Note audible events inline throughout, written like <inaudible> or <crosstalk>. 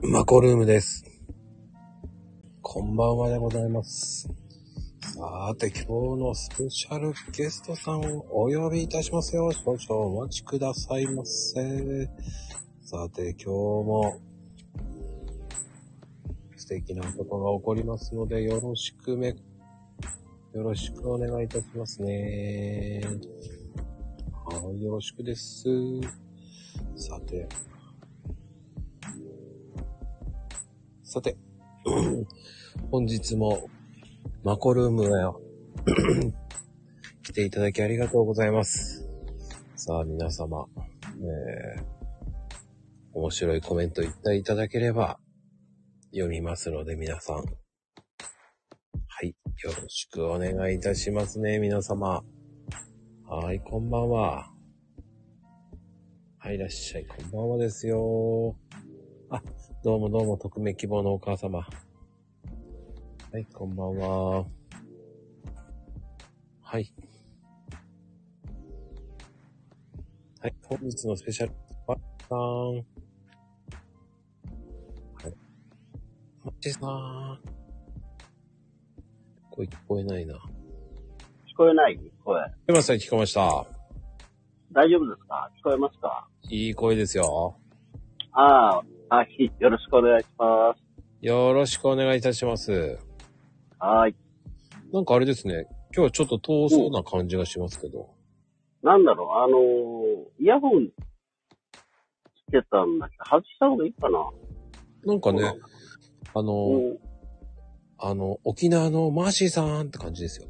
マコルームです。こんばんはでございます。さて、今日のスペシャルゲストさんをお呼びいたしますよ。少々お待ちくださいませ。さて、今日も素敵なことが起こりますので、よろしくめ、よろしくお願いいたしますね。はい、よろしくです。さて、さて、<clears throat> 本日もマコルームへ <clears throat> 来ていただきありがとうございます。さあ皆様、えー、面白いコメント言っていただければ読みますので皆さん。はい、よろしくお願いいたしますね、皆様。はい、こんばんは。はい、いらっしゃい、こんばんはですよ。あ、どうもどうも、匿名希望のお母様。はい、こんばんは。はい。はい、本日のスペシャル、マッチさん。はい。マッチさん。声聞こえないな。聞こえない？声。聞こえました、聞こえました？大丈夫ですか？聞こえますか？いい声ですよ。ああ、はい。よろしくお願いします。よろしくお願いいたします。はい。なんかあれですね。今日はちょっと遠そうな感じがしますけど。なんだろう、あのーイヤホンつけたんだけ？ど、外した方がいいかななんかね、あの、うんあの、沖縄のマーシーさんって感じですよ。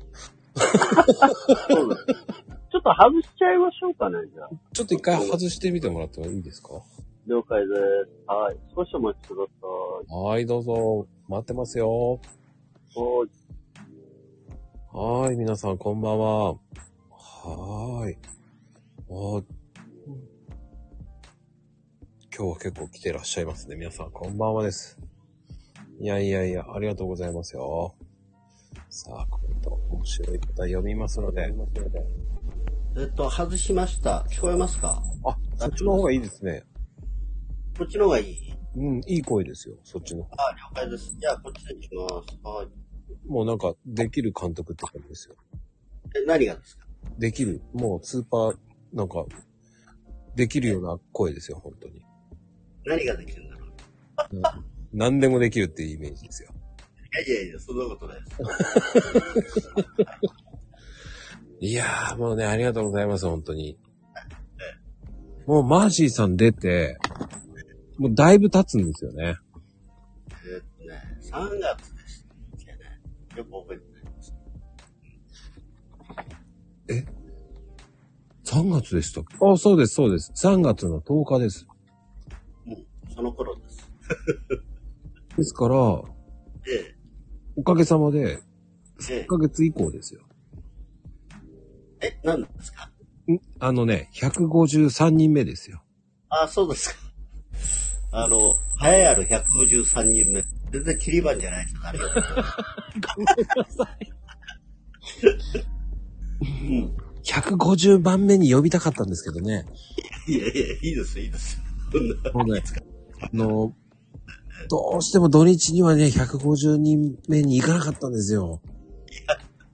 そうです。ちょっと外しちゃいましょうかね、じゃあ。ちょっと一回外してみてもらってもいいですか？了解です。はい。少しお待ちくださはい、どうぞ。待ってますよ。い。はい。はい、皆さんこんばんは。はーい。あー今日は結構来てらっしゃいますね。皆さんこんばんはです。いやいやいや、ありがとうございますよ。さあ、コメント面白い方読みますので。えっと、外しました。聞こえますか？あ、そっちの方がいいですね。こっちの方がいい？うん、いい声ですよ。そっちの方。あ、了解です。じゃあ、こっちにします。はい。もうなんか、できる監督って感じですよ。え、何がですか？できる。もうスーパー、なんか、できるような声ですよ、本当に。何ができるんだろう？うん何でもできるっていうイメージですよ。いやいやいや、そんなことないです。<laughs> いやー、もうね、ありがとうございます、本当に。もうマーシーさん出て、もうだいぶ経つんですよね。えっとね、3月でしたね。よく覚え？てないです。3月でしたっけ？あ、そうです、そうです。3月の10日です。うん、その頃です。<laughs> ですから、で、おかげさまで、で1ヶ月以降ですよ。え、何ですか？ん？あのね、153人目ですよ。あ、そうですか。あの、栄えある153人目。全然切り番じゃないですか、あれ。うん。150番目に呼びたかったんですけどね。いやいや、いいです、いいです。そんなね、あの、どうしても土日にはね、150人目に行かなかったんですよ。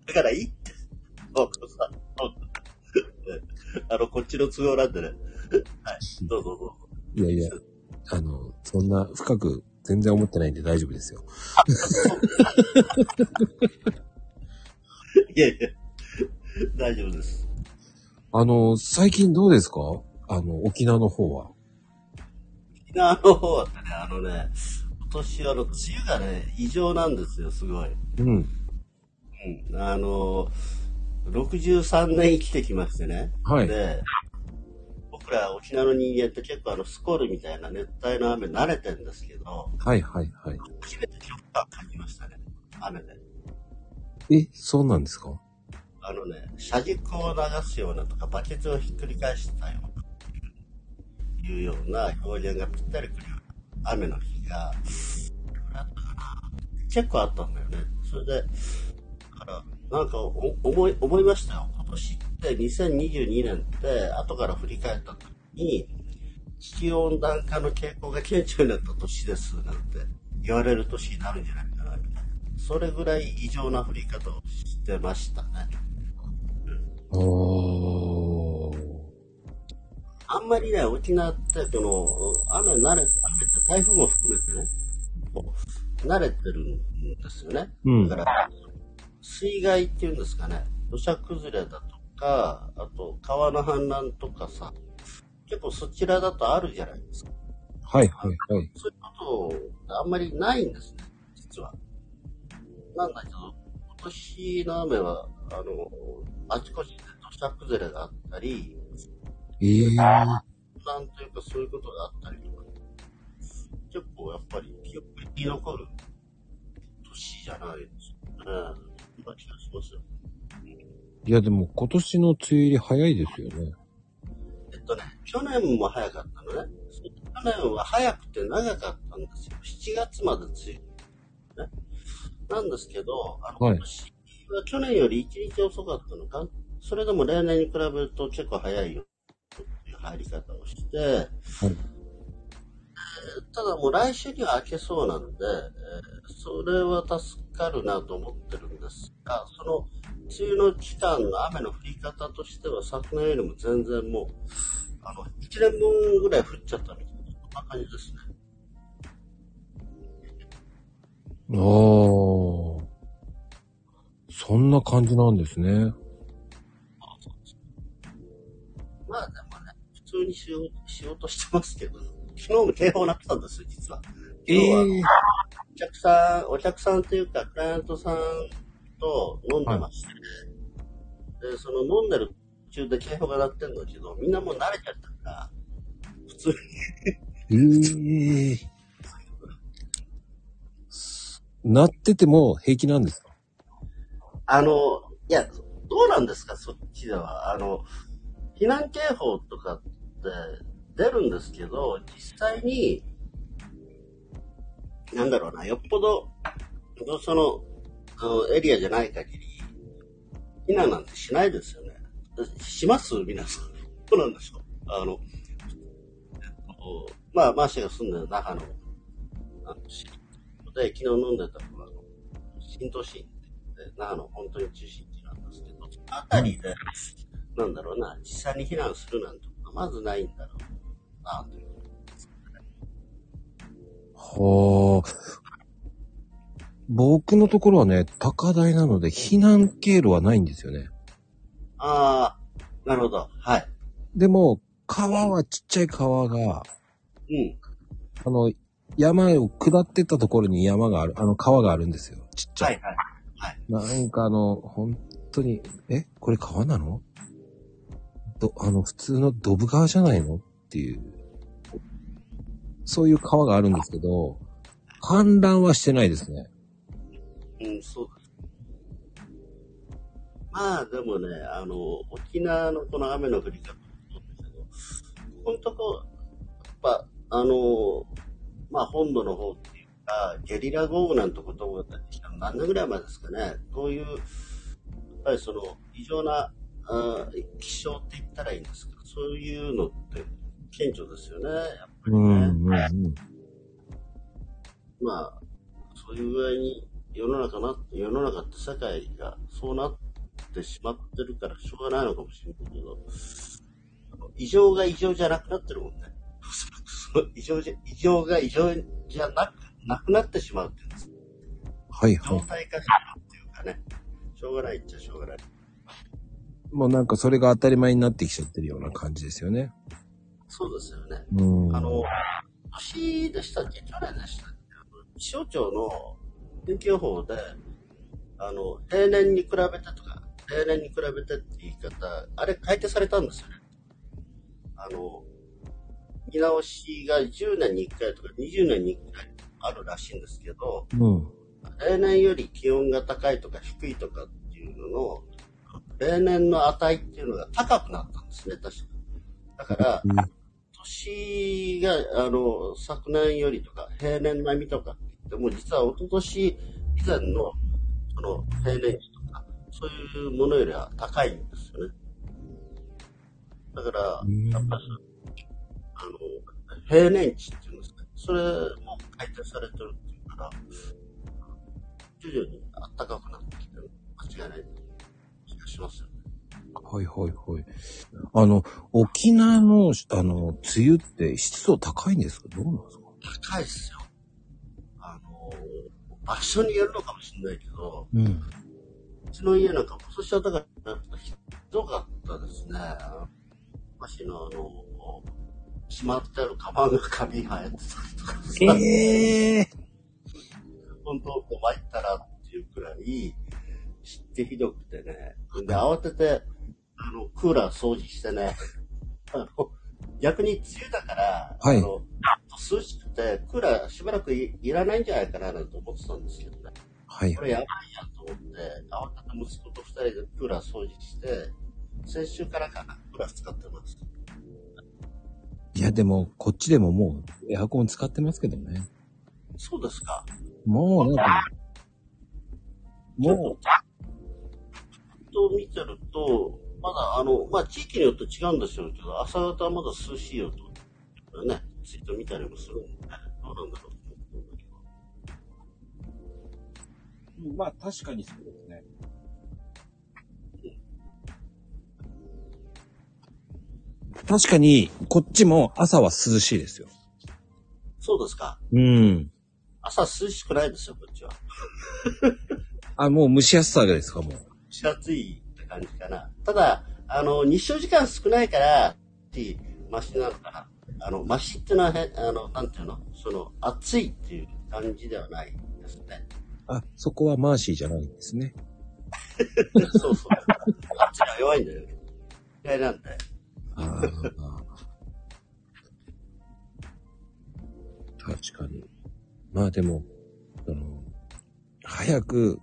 だからいいって。そうそうあの、こっちの都合なんでね。はい。どうぞどうぞ。いやいや、あの、そんな深く全然思ってないんで大丈夫ですよ。<laughs> いやいや、大丈夫です。あの、最近どうですか？あの、沖縄の方は。沖縄の方はね、あのね、今年あの、梅雨がね、異常なんですよ、すごい。うん。うん。あの、63年生きてきましてね。はい。で、僕ら沖縄の人間って結構あの、スコールみたいな熱帯の雨慣れてるんですけど、はいはいはい。初めて極端感じましたね。雨で。え、そうなんですか？あのね、車軸を流すようなとか、バケツをひっくり返したような、いうような表現がぴったりくるような雨の日が、どれだったかな結構あったんだよね。それで、だから、なんかお思い、思いましたよ。今年って2022年って、後から振り返った時に、地球温暖化の傾向が顕著になった年ですなんて言われる年になるんじゃないかなみたいな。それぐらい異常な降り方をしてましたね。おー。あんまりね、沖縄って、この、雨慣れ、雨って台風も含めてね、慣れてるんですよね。うんだから、水害っていうんですかね、土砂崩れだとか、あと川の氾濫とかさ、結構そちらだとあるじゃないですか。はいはいはい。そういうことあんまりないんですね、実は。なんだけど、今年の雨は、あの、あちこちで土砂崩れがあったり、ええなんというかそういうことがあったりとか、結構やっぱり記憶に残る年じゃないですかね。そんな気がしますよ。いやでも今年の梅雨入り早いですよね。えっとね、去年も早かったのね。去年は早くて長かったんですよ。7月まで梅雨。ね。なんですけど、あの、はい今年は去年より1日遅かったのかそれでも例年に比べると結構早いよ。っていう入り方をして、はい。ただもう来週には明けそうなんで、えーそれは助かるなと思ってるんですが、その梅雨の期間の雨の降り方としては昨年よりも全然もう、あの、1年分ぐらい降っちゃったみたいな、そんな感じですね。あー。そんな感じなんですね。まあでもね、普通にしようしようとしてますけど、昨日も警報なってたんですよ、実は。え今日はえお客さん、お客さんっていうか、クライアントさんと飲んでまして、で、その飲んでる途中で警報が鳴ってるんだけど、みんなもう慣れちゃったから、普通に、ええなってても平気なんですか？あの、いや、どうなんですか、そっちでは。あの、避難警報とかって出るんですけど、実際に、なんだろうな、よっぽど、その、あのエリアじゃない限り、避難なんてしないですよね。します？皆さん。そうなんですよ。あの、えっと、まあ、マーシーが住んでる那覇の、あの、市で、昨日飲んでたのが、あの新都心で、那覇の本当に中心地なんですけど、そのあたりで、なんだろうな、実際に避難するなんてことはまずないんだろうな、という。はあ。僕のところはね、高台なので避難経路はないんですよね。ああ、なるほど。はい。でも、川はちっちゃい川が、うん。あの、山を下ってったところに山がある、あの川があるんですよ。ちっちゃ。はいいはい。なんかあの、本当に、えこれ川なの？ど、あの、普通のドブ川じゃないの？っていう、そういう川があるんですけど、氾濫はしてないですね。うん、そう。まあ、でもね、あの、沖縄のこの雨の降り方もそうですけど、ここのとこ、やっぱ、あの、まあ、本土の方っていうか、ゲリラ豪雨なんてことが出てきたの何年ぐらい前ですかね。こういう、やっぱりその、異常な、あ気象って言ったらいいんですけど、そういうのって顕著ですよね、やっぱりね。うん、うん、うん。まあ、そういう具合に世の中な、世の中って世界がそうなってしまってるからしょうがないのかもしれないけど、異常が異常じゃなくなってるもんね。そ <laughs> の異常じゃ、異常が異常じゃなく、なくなってしまうっていうんです。はい、はい。状態化しちゃうっていうかね。しょうがないっちゃしょうがない。もうなんかそれが当たり前になってきちゃってるような感じですよね。そうですよね。うん。あの、年でしたっけ？去年でしたっけ？気象庁の天気予報で、あの、平年に比べてとか、平年に比べてって言い方、あれ改定されたんですよね。あの、見直しが10年に1回とか20年に1回あるらしいんですけど、うん。例年より気温が高いとか低いとかっていうのの、例年の値っていうのが高くなったんですね、確か。だから、年が、あの、昨年よりとか、平年並みとかって言っても、実は一昨年以前の、その、平年値とか、そういうものよりは高いんですよね。だから、うんやっぱり、あの、平年値っていうんですか。それも改定されてるっていうから、徐々に暖かくなってきてる。間違いない気がしますよね。はいはいはい。あの、沖縄の、あの、梅雨って湿度高いんですか？どうなんですか？高いっすよ。場所によるのかもしれないけど、うん。うちの家なんか今年はだから、ひどかったですね。昔のあの、しまってあるカバンがカビ生えてたりとかさ、ええ本当、こう参ったらっていうくらい、湿気ひどくてね。で、慌てて、あの、クーラー掃除してね、あの、逆に梅雨だから、はいあの、涼しくて、クーラーしばらくいいらないんじゃないかななんて思ってたんですけどね。はいこ。れやばいやと思って、慌てて息子と二人でクーラー掃除して、先週からかな、クーラー使ってます。いや、でも、こっちでももう、エアコン使ってますけどね。そうですか。もう、なんか、もと見てると、まだあの、まあ地域によって違うんでしょうけど、朝方はまだ涼しいよと、ね、ツイート見たりもするんで、どうなんだろうと思うんだけど。う、まあ確かにそうですね。確かに、こっちも朝は涼しいですよ。そうですか。うん。朝涼しくないですよ、こっちは。<laughs> あ、もう蒸し暑さですか、もう。蒸し暑いって感じかな。ただ、あの、日照時間少ないから、って、マシなのかな。あの、マシっていうのはへ、あの、なんていうの、その、暑いっていう感じではないですね。あ、そこはマーシーじゃないんですね。<laughs> そうそう。暑いのは弱いんだよ。嫌いなんで。ああ。確かに。まあでも、あの、早く、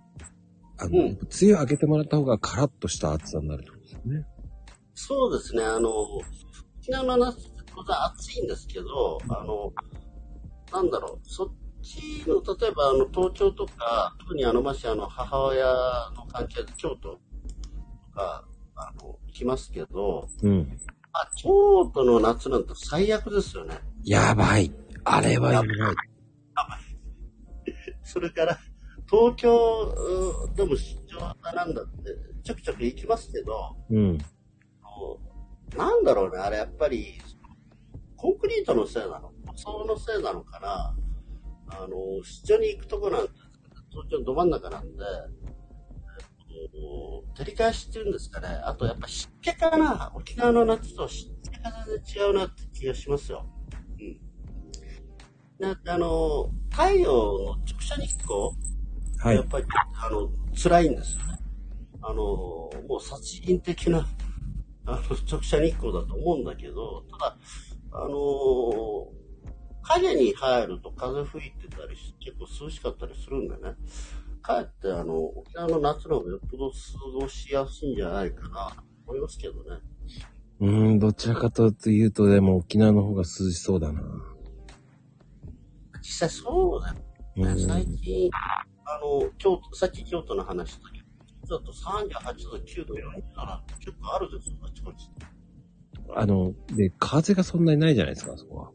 あの、うん梅雨明けてもらった方がカラッとした暑さになるってことですよね。そうですね、あの、沖縄の夏って当然暑いんですけど、あの、なんだろう、そっちの、例えばあの、東京とか、特にあの、ましあの、母親の関係で京都とか、あの、行きますけど、うん。あ、京都の夏なんて最悪ですよね。やばい。あれはやばい。それから、東京うでも出張だなんだって、ちょくちょく行きますけど、うん。なんだろうね、あれやっぱり、コンクリートのせいなの舗装のせいなのかなあの、出張に行くとこなんて、東京のど真ん中なんで、えっと照り返しっていうんですかね。あとやっぱ湿気かな沖縄の夏と湿気が全然違うなって気がしますよ。うん。なあの、太陽の直射日光はい。やっぱり、あの、辛いんですよね。あの、もう殺人的な、あの、直射日光だと思うんだけど、ただ、あの影に入ると風吹いてたりし、結構涼しかったりするんでね。かえって、あの、沖縄の夏の方がよっぽど過ごしやすいんじゃないかな、と思いますけどね。うーん、どちらかというと、でも沖縄の方が涼しそうだな。実際そうだね。最ん。近、あの、京都、さっき京都の話したけど、京都だと38度、9度、40度なんて結構あるですよ、あちこち。あの、で、風がそんなにないじゃないですか、あそこは。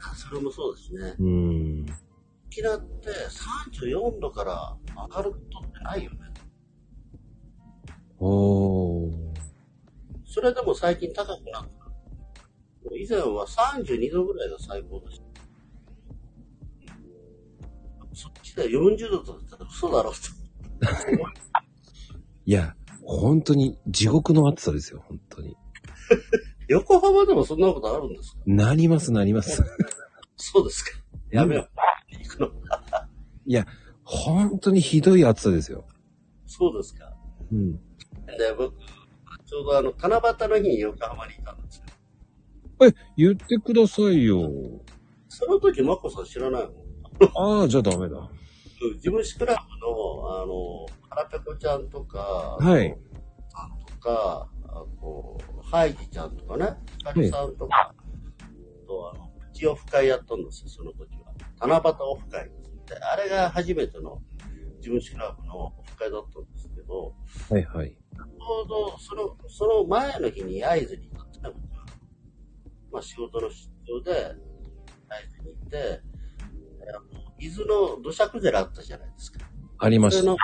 あそれもそうですね。うーん。沖縄って34度から上がることってないよね。おー。それでも最近高くなった。以前は32度ぐらいが最高でした。そっちで40度とかだったら嘘だろうと。<laughs> いや、本当に地獄の暑さですよ、本当に。<laughs> 横浜でもそんなことあるんですか？なります、なります。そうですか。やめよう。行くの。<laughs> いや、本当にひどい暑さですよ。そうですか。うん。で、僕、ちょうどあの、七夕の日に横浜にいたんですよ。え、言ってくださいよ。その時、マコさん知らないの？ああ、じゃあダメだ。事務士クラブの、あの、腹ペコちゃんとか、はい。さんとか、あと、ハイジちゃんとかね、ヒカリさんとか、あと、あの、プチオフ会やったんですよ、その時は。七夕オフ会って、あれが初めての事務士クラブのオフ会だったんですけど、はいはい。ちょうどその、その前の日に会津に行ったんですね、僕はまあ仕事の出張で、大事に行って、あの伊豆の土砂崩れあったじゃないですか。ありました。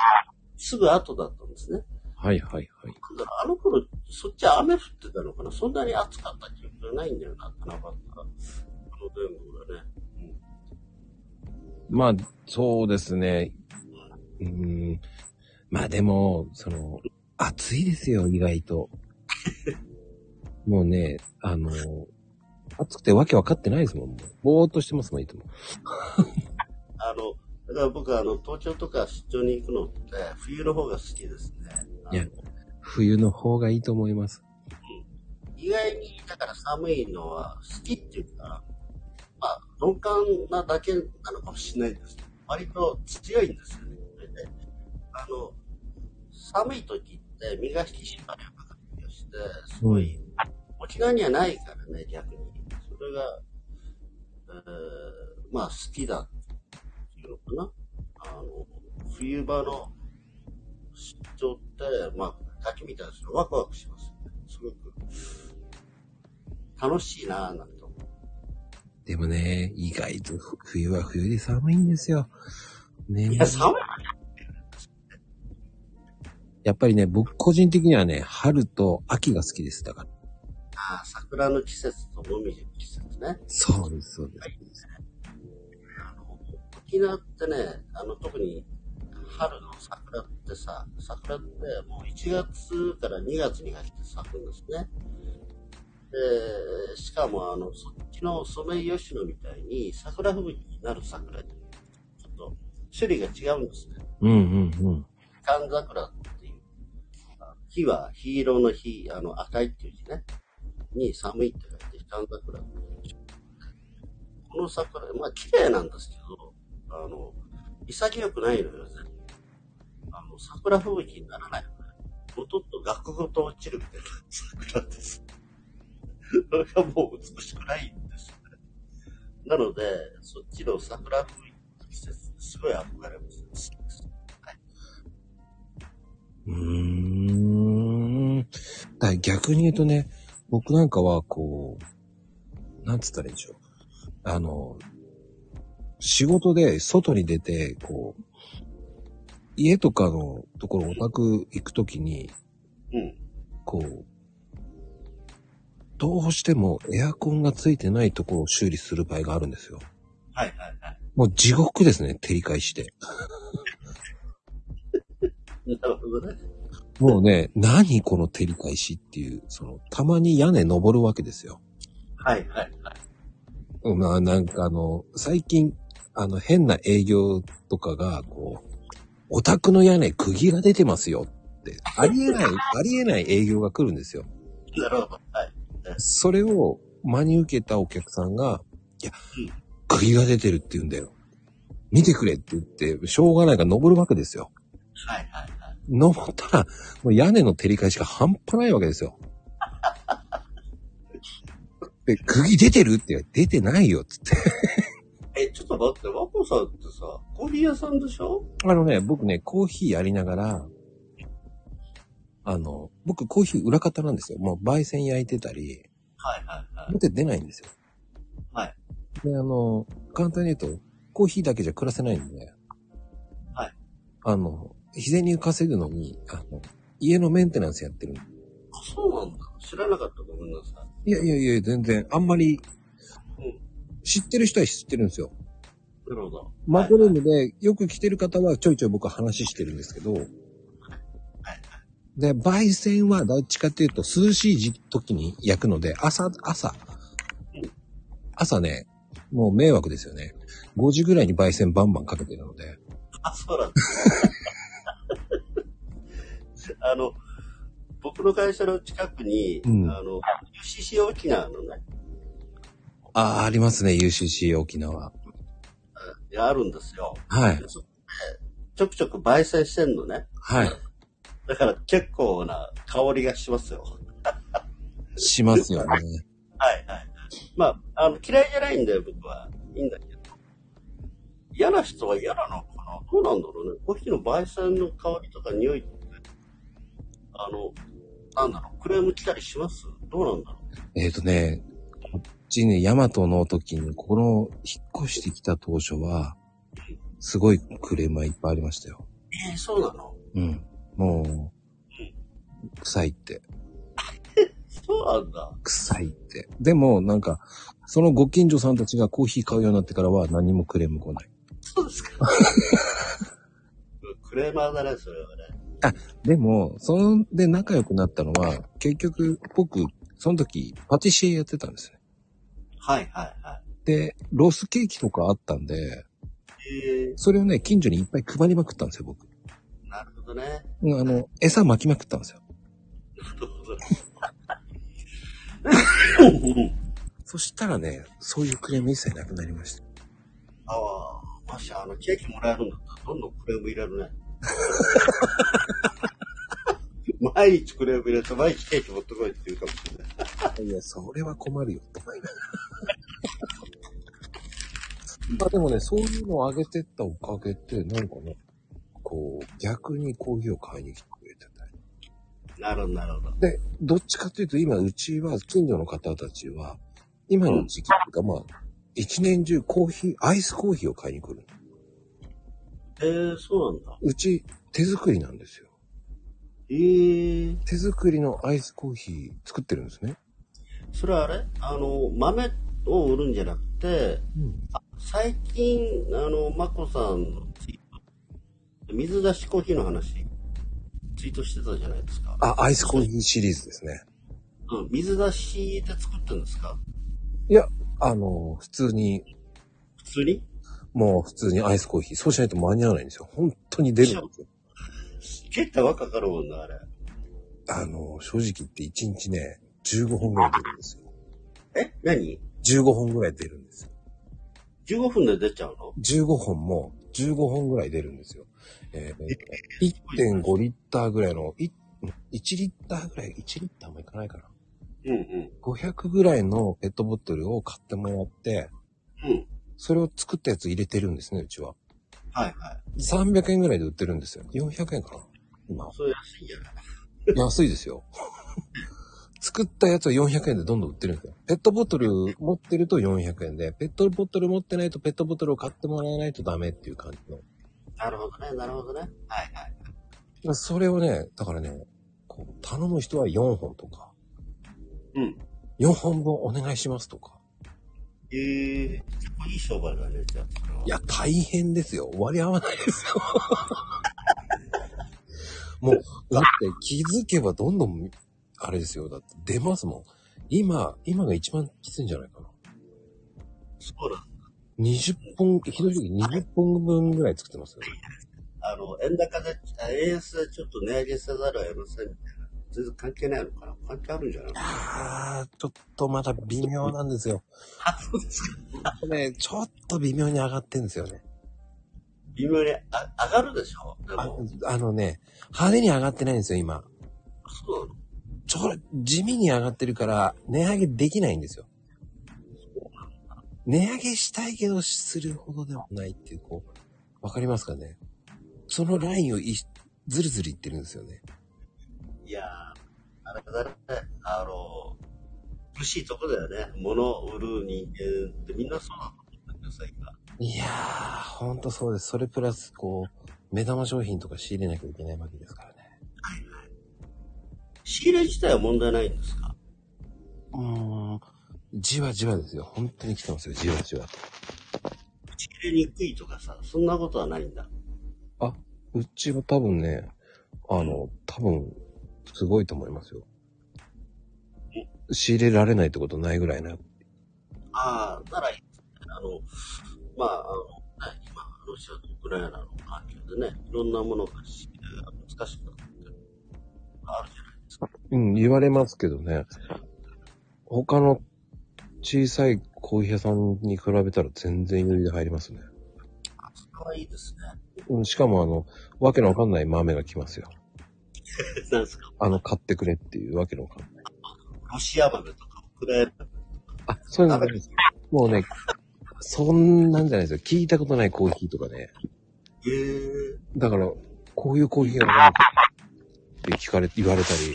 すぐ後だったんですね。はいはいはい。だからあの頃、そっち雨降ってたのかなそんなに暑かった記憶がないんだよな、七夕。この前後だね。まあ、そうですね。うん。まあでも、その、暑いですよ、意外と。<laughs> もうね、あの、暑くてわけわかってないですもん。もうぼーっとしてますもん、いつも。あの、だから僕はあの、東京とか出張に行くのって、冬の方が好きですね。いや冬の方がいいと思います。意外に、だから寒いのは好きっていうか、まあ、鈍感なだけなのかもしれないですけど、割と強いんですよね。で、あの、寒い時って身が引き締まるような感じがして、すごい、沖縄にはないからね、逆に。それが、えー、まあ好きだいうのかな？あの、冬場の出張って、まあ、滝みたいですけど、ワクワクします。すごく、楽しいなぁなんて思う。でもね、意外とふ冬は冬で寒いんですよ。ねいや、寒いやっぱりね、僕個人的にはね、春と秋が好きです。だから。ああ、桜の季節ともみじの季節ね。そうです、そうです。あの、沖縄ってね、あの、特に春の桜ってさ、桜ってもう1月から2月にかけて咲くんですね。で、しかもあの、そっちのソメイヨシノみたいに桜吹雪になる桜ちょっと種類が違うんですね。うんうんうん。寒桜っていう。あ火は黄色の火、あの赤いっていう字ね。に寒いって書いて、寒桜この桜、まあ綺麗なんですけど、あの、潔くないのよ、全然あの、桜吹雪にならないのね。ほとんど額ごと落ちるみたいな桜です。それがもう美しくないんですよね。なので、そっちの桜吹雪の季節、すごい憧れます。好きです。うーん。だ逆に言うとね、僕なんかはこう、なんつったらいいでしょう。あの、仕事で外に出て、こう、家とかのところオタク行くときに、うん。こう、どうしてもエアコンがついてないところを修理する場合があるんですよ。はいはいはい。もう地獄ですね、照り返して。<laughs> なるほどね。もうね、何この照り返しっていう、その、たまに屋根登るわけですよ。はいはいはい。まあなんかあの、最近、あの変な営業とかが、こう、オタクの屋根釘が出てますよって、ありえない、<laughs> ありえない営業が来るんですよ。なるほど。はい。それを真に受けたお客さんが、いやうん、釘が出てるって言うんだよ。見てくれって言って、しょうがないから登るわけですよ。はいはいはい。登ったら、もう屋根の照り返しが半端ないわけですよ。で、釘出てるって言われて出てないよ、つって。え、ちょっと待って、ワコさんってさ、コーヒー屋さんでしょ？あのね、僕ね、コーヒーやりながら、あの、僕コーヒー裏方なんですよ。もう焙煎焼いてたり、はいはいはい。表出ないんですよ。はい。で、あの、簡単に言うと、コーヒーだけじゃ暮らせないんで、はい。あの、日銭稼ぐのに、あの、家のメンテナンスやってる。あ、そうなんだ。知らなかった。ごめんなさい。いやいやいや、全然、あんまりうん、知ってる人は知ってるんですよ。なるほど。マコルームでよく来てる方はちょいちょい僕は話してるんですけど、で、焙煎はどっちかっていうと涼しい時時に焼くので、朝、朝、朝ね、もう迷惑ですよね。5時ぐらいに焙煎バンバンかけてるので。あ、そうなんだ。<laughs> あの、僕の会社の近くに、うんあの、UCC 沖縄のね、ああ、ありますね、UCC 沖縄。があるんですよ。はい。ちょくちょく焙煎してんのね。はい。だから結構な香りがしますよ。<laughs> しますよね。はいはい。まあ、あの、嫌いじゃないんだよ、僕は。いいんだけど。嫌な人は嫌なのかな？どうなんだろうね。コーヒーの焙煎の香りとか匂いって、あの、なんだろう、クレーム来たりします？どうなんだろう？えっ、とね、ちね、ヤマトの時に、この、引っ越してきた当初は、すごいクレームはいっぱいありましたよ。えー、そうなの？うん。もう、臭いって。そうなんだ。臭いって。でも、なんか、そのご近所さんたちがコーヒー買うようになってからは何もクレーム来ない。そうですか。<laughs> クレーマーだね、それはね。でも、そんで仲良くなったのは、結局、僕、その時、パティシエやってたんですね。はいはいはで、ロスケーキとかあったんで、い。えそれをね、近所にいっぱい配りまくったんですよ、僕。ー、なるほどね。うんあの、餌巻きまくったんですよ。なるほど。<laughs> そしたらね、そういうクレーム一切なくなりました。ああ、もしあの、ケーキもらえるんだったら、どんどんクレーム入れるね。毎日クレーム入れて、毎日ケーキ持ってこいって言うかもしれない。いや、それは困るよ。まあでもね、そういうのを上げてったおかげで、なんかね、こう、逆にコーヒーを買いに来てくれてたり。なるほど、なるほど。で、どっちかというと今、うちは、近所の方たちは、今の時期っていうか、まあ、一年中コーヒー、アイスコーヒーを買いに来る。えー、そうなんだ。うち、手作りなんですよ。えー、手作りのアイスコーヒー作ってるんですね。それはあれ？あの、豆を売るんじゃなくて、うん。最近、あの、まこさんのツイート、水出しコーヒーの話、ツイートしてたじゃないですか。あ、アイスコーヒーシリーズですね。うん、水出しで作ってるんですか？いや、あの、普通に、普通に？もう普通にアイスコーヒー。そうしないと間に合わないんですよ。本当に出るんですよ。結構はかかるもんな、あれ。あの、正直言って1日ね、15本ぐらい出るんですよ。え？何？15本ぐらい出るんですよ。?15 分で出ちゃうの？15本も15本ぐらい出るんですよ。えー、1.5リッターぐらいの、い1リッターぐらい、1リッターもいかないかな。うんうん。500ぐらいのペットボトルを買ってもらって、うん。それを作ったやつ入れてるんですね、うちは。はいはい。300円ぐらいで売ってるんですよ。400円かな今。それ安いんじゃない安いですよ。<laughs> 作ったやつは400円でどんどん売ってるんですよ。ペットボトル持ってると400円で、ペットボトル持ってないとペットボトルを買ってもらわないとダメっていう感じの。なるほどね、なるほどね。はいはい。それをね、だからね、こう頼む人は4本とか、うん。4本分お願いしますとか。えー、結構いい商売だね、じゃあ。いや、大変ですよ。割り合わないですよ。<laughs> もう、だって気づけばどんどん、あれですよ。だって出ますもん。今、今が一番きついんじゃないかな。そうだ。20本、ひどい時20本分ぐらい作ってますよ。あの、円高で、あ円安でちょっと値上げせざるを得ませんみたいな。全然関係ないのかな関係あるんじゃないあー、ちょっとまだ微妙なんですよ。あ、そうですか。<laughs> ね、ちょっと微妙に上がってんですよね。微妙にあ上がるでしょ？であも、あのね、派手に上がってないんですよ、今。そうなのちょ、地味に上がってるから、値上げできないんですよ。値上げしたいけど、するほどでもないっていう、こう、わかりますかね？そのラインをいずるずるいってるんですよね。いやー、あれだね、あの、苦しいとこだよね。物を売る人間ってみんなそうだと思うんだけどさ、今。いやー、ほんとそうです。それプラス、こう、目玉商品とか仕入れなきゃいけないわけですからね。仕入れ自体は問題ないんですか？うーん、じわじわですよ。本当に来てますよ、じわじわと。仕入れにくいとかさ、そんなことはないんだ。あ、うちは多分ね、あの、多分、すごいと思いますよ。仕入れられないってことないぐらいな。ああ、なら。あの、まあ、あの、ね今、ロシアとウクライナの関係でね、いろんなものが難しくなってるあるじゃないですか。うん、言われますけどね。他の小さいコーヒー屋さんに比べたら全然余裕で入りますね。それはいいですね。うん、しかもあの、わけのわかんない豆が来ますよ。なんですか？あの、買ってくれっていうわけのわかんない。ロシア豆とかウクライナ豆あ、そういうの。もうね、そんなんじゃないですよ。聞いたことないコーヒーとかね。えー、だから、こういうコーヒーがあるって聞かれ、言われたり、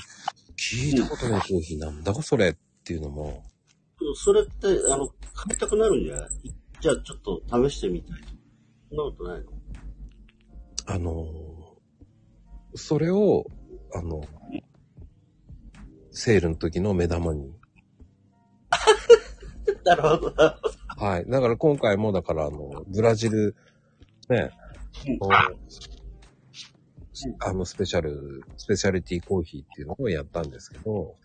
聞いたことないコーヒーなんだかそれっていうのも、それって、あの、買いたくなるんじゃない？じゃあちょっと試してみたいと。そんなことないの？あのーそれを、あの、セールの時の目玉に。<laughs> なるほど、なるほど。はい。だから今回も、だからあの、ブラジル、ね、あの、スペシャル、スペシャリティコーヒーっていうのをやったんですけど、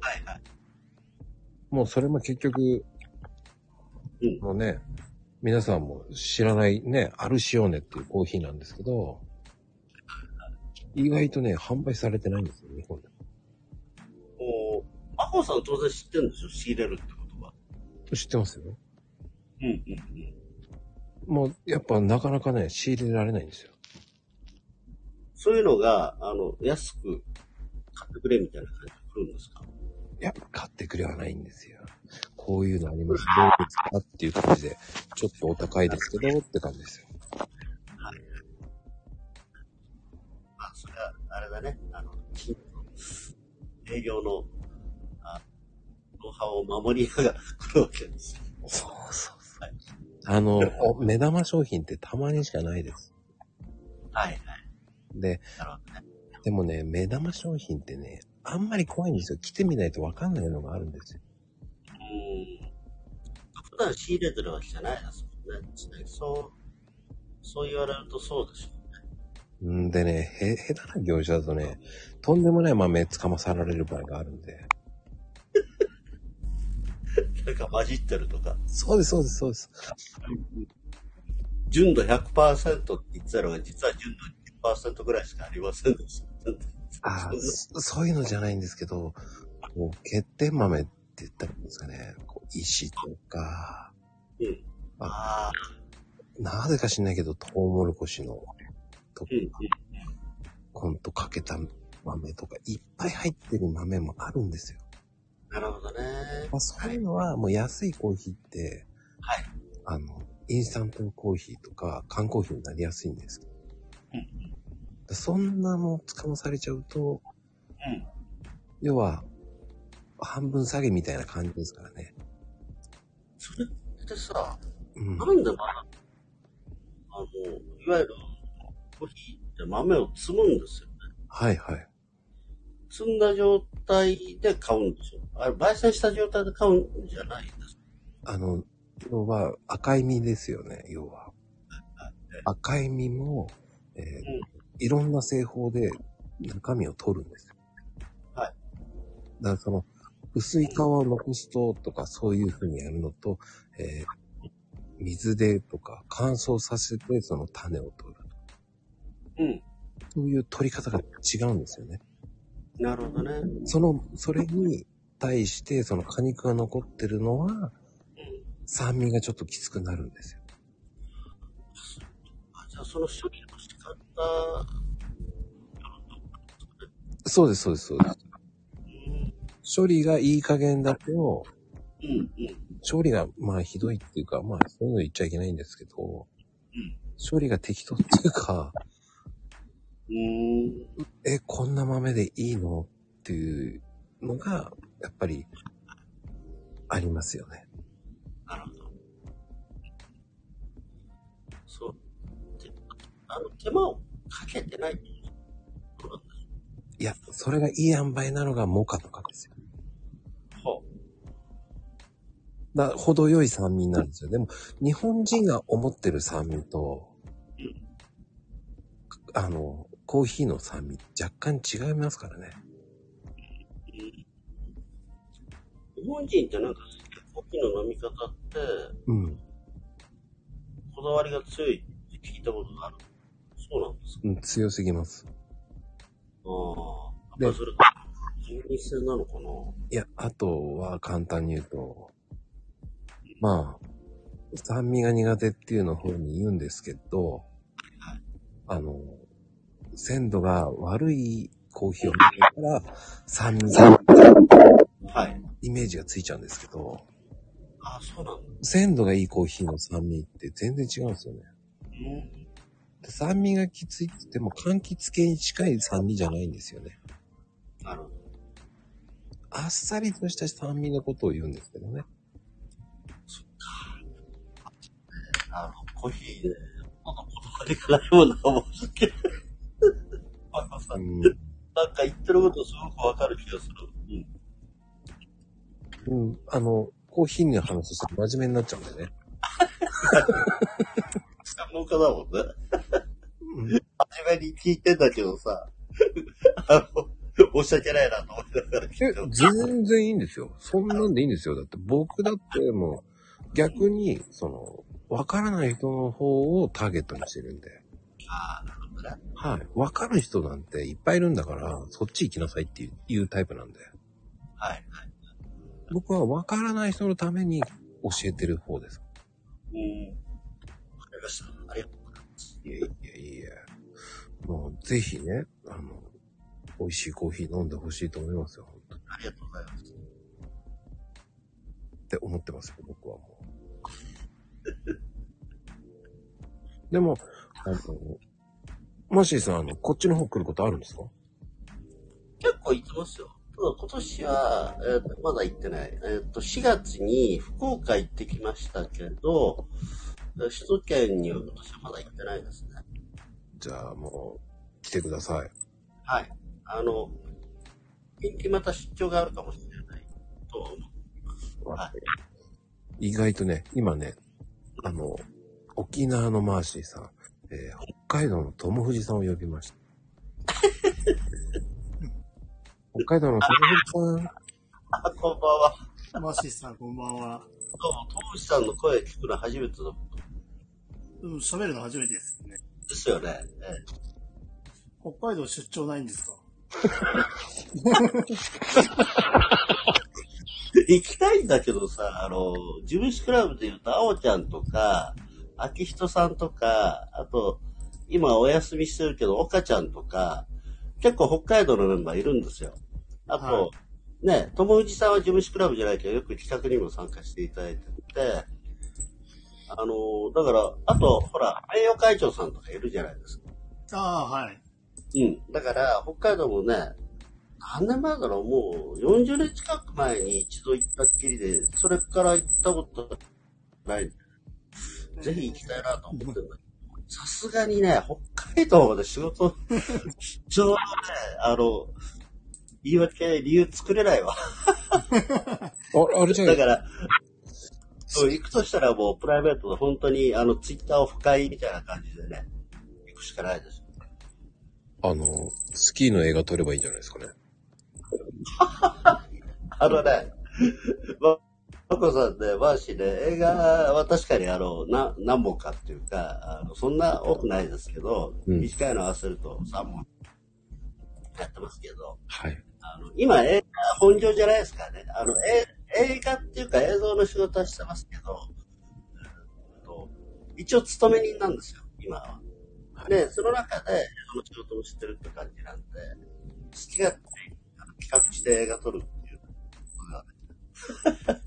はいはい。もうそれも結局、うんもうね、皆さんも知らないね、アルシオーネっていうコーヒーなんですけど、意外とね、販売されてないんですよ、日本で。もう、マホさん当然知ってるんでしょ仕入れるってことは。知ってますよ。うんうんうん。もう、やっぱなかなかね、仕入れられないんですよ。そういうのが、あの、安く買ってくれみたいな感じで来るんですか？やっぱ買ってくれはないんですよ。こういうのあります。どうですか？っていう感じで、ちょっとお高いですけど、って感じですよ。まあ、それは、あれだね。あの、営業の、あノウハウを守りながら来るわけですよ。そうそう。あの、お目玉商品ってたまにしかないです。はいはい。で、なるほどね。でもね、目玉商品ってね、あんまり怖いんですよ。来てみないとわかんないのがあるんですよ。うん。普段仕入れてるわけじゃないですもんね。そう、そう言われるとそうでしょうね。んでね、へ、下手な業者だとね、とんでもない豆つかまさられる場合があるんで。なんか混じってるとか。そうです、そうです、そうです。純度100%って言ってたのが、実は純度10%ぐらいしかありませんでした。ああ、そそそういうのじゃないんですけど、こう、欠点豆って言ったらいいんですかね。こう石とか、うん。ああ、なぜか知んないけど、トウモロコシの、とうん、うん。ほんとかけた豆とか、いっぱい入ってる豆もあるんですよ。なるほどね。まあ、そういうのは、もう安いコーヒーって、はい。あの、インスタントコーヒーとか缶コーヒーになりやすいんですよ。うんそんなのつかまされちゃうと、うん。要は、半分下げみたいな感じですからね。それってさ、うん。なんでまだ、あの、いわゆるコーヒーって豆を摘むんですよね。はいはい。摘んだ状態で買うんですよ。あれ、焙煎した状態で買うんじゃないんです。あの、要は赤い実ですよね、要は。赤い実も、えーいろんな製法で中身を取るんですよ。はい。だからその、薄い皮を残すととかそういう風にやるのと、えー水でとか乾燥させてその種を取る。うん。そういう取り方が違うんですよね。なるほどね。その、それに対してその果肉が残ってるのはうん。酸味がちょっときつくなるんですよ。あ、じゃあその処理の仕方、そうです、そうです、そうです。うん。処理がいい加減だと。処理がまあひどいっていうか、まあそういうの言っちゃいけないんですけど、うん。処理が適当っていうか。え、こんな豆でいいの？っていうのが、やっぱり、ありますよね。なるほど。そう。であの、手間をかけてないいや、それがいい塩梅なのがモカとかですよ。ほだ程よい酸味になるんですよ。でも、日本人が思ってる酸味と、あの、コーヒーの酸味、若干違いますからね。日本人ってなんか、コーヒーの飲み方って、うん。こだわりが強いって聞いたことがある。そうなんですか？うん、強すぎます。ああ。でやっぱりそれ、人日性なのかな？いや、あとは簡単に言うと、まあ、酸味が苦手っていうの風に言うんですけど、あの、鮮度が悪いコーヒーを飲んだから、酸味がはい。イメージがついちゃうんですけど。あ、そうなの鮮度がいいコーヒーの酸味って全然違うんですよね。うん、酸味がきついって言っても、柑橘系に近い酸味じゃないんですよね。なるほど。あっさりとした酸味のことを言うんですけどね。そっか。あの、コーヒーで、この言葉で辛いようなもすっげえ。あ、まさ、ん、なんか言ってることすごくわかる気がする。うん。うん。あの、コーヒーの話すると真面目になっちゃうんだよね。専門家だもんね。うん。真面目に聞いてんだけどさ、あの、申し訳ないなと思いながら聞いて。全然いいんですよ。そんなんでいいんですよ。だって僕だってもう逆に、その、わからない人の方をターゲットにしてるんで。ああ、なるほどね。はい。わかる人なんていっぱいいるんだから、そっち行きなさいっていういうタイプなんで。はい。僕はわからない人のために教えてる方です。うん。わかりました。ありがとうございます。いやいやいや。もうぜひね、あの、美味しいコーヒー飲んでほしいと思いますよ。本当にありがとうございます。って思ってますよ、僕はもう。でも、あの、マシーさん、あの、こっちの方来ることあるんですか？結構行ってますよ。今年は、えーとまだ行ってない。えっ、と、4月に福岡行ってきましたけど、首都圏には今年はまだ行ってないですね。じゃあもう、来てください。はい。あの、近々また出張があるかもしれないと思う。はい。意外とね、今ね、あの、沖縄のマーシーさん、えー北海道の友藤さんを呼びました。<laughs> 北海道の友藤さん、あ、こんばんは。マシさん、こんばんは。どうも、トムシさんの声聞くの初めてのうん、喋るの初めてですね。ですよね。え北海道出張ないんですか？え <laughs> 行きたいんだけどさ、あの、事務士クラブで言うと、あおちゃんとか、あきひとさんとか、あと、今お休みしてるけど、岡ちゃんとか、結構北海道のメンバーいるんですよ。あと、はね、友藤さんは事務士クラブじゃないけど、よく企画にも参加していただいてて、あの、だから、あと、ほら、名誉会長さんとかいるじゃないですか。ああ、はい。うん。だから、北海道もね、何年前だろうもう40年近く前に一度行ったっきりで、それから行ったことない。ぜひ行きたいなと思ってるんださすがにね、北海道まで仕事、ちょうどね、あの、言い訳、理由作れないわ。<laughs> ああれじゃないだから、そう、行くとしたらもうプライベートで本当に、あの、ツイッターを深いみたいな感じでね、行くしかないですよ。あの、スキーの映画撮ればいいんじゃないですかね。<laughs> あのね、ま、まこさんね、マーシーね、映画は確かにあの、な、何本かっていうか、あの、そんな多くないですけど、うん短いの合わせると3本やってますけど、はい。あの、今映画本業じゃないですからね。あの、え映画っていうか映像の仕事はしてますけど、えっと一応勤め人なんですよ、今は。で、その中で、その仕事をしてるって感じなんで、好き勝手あの企画して映画撮るっていうことが、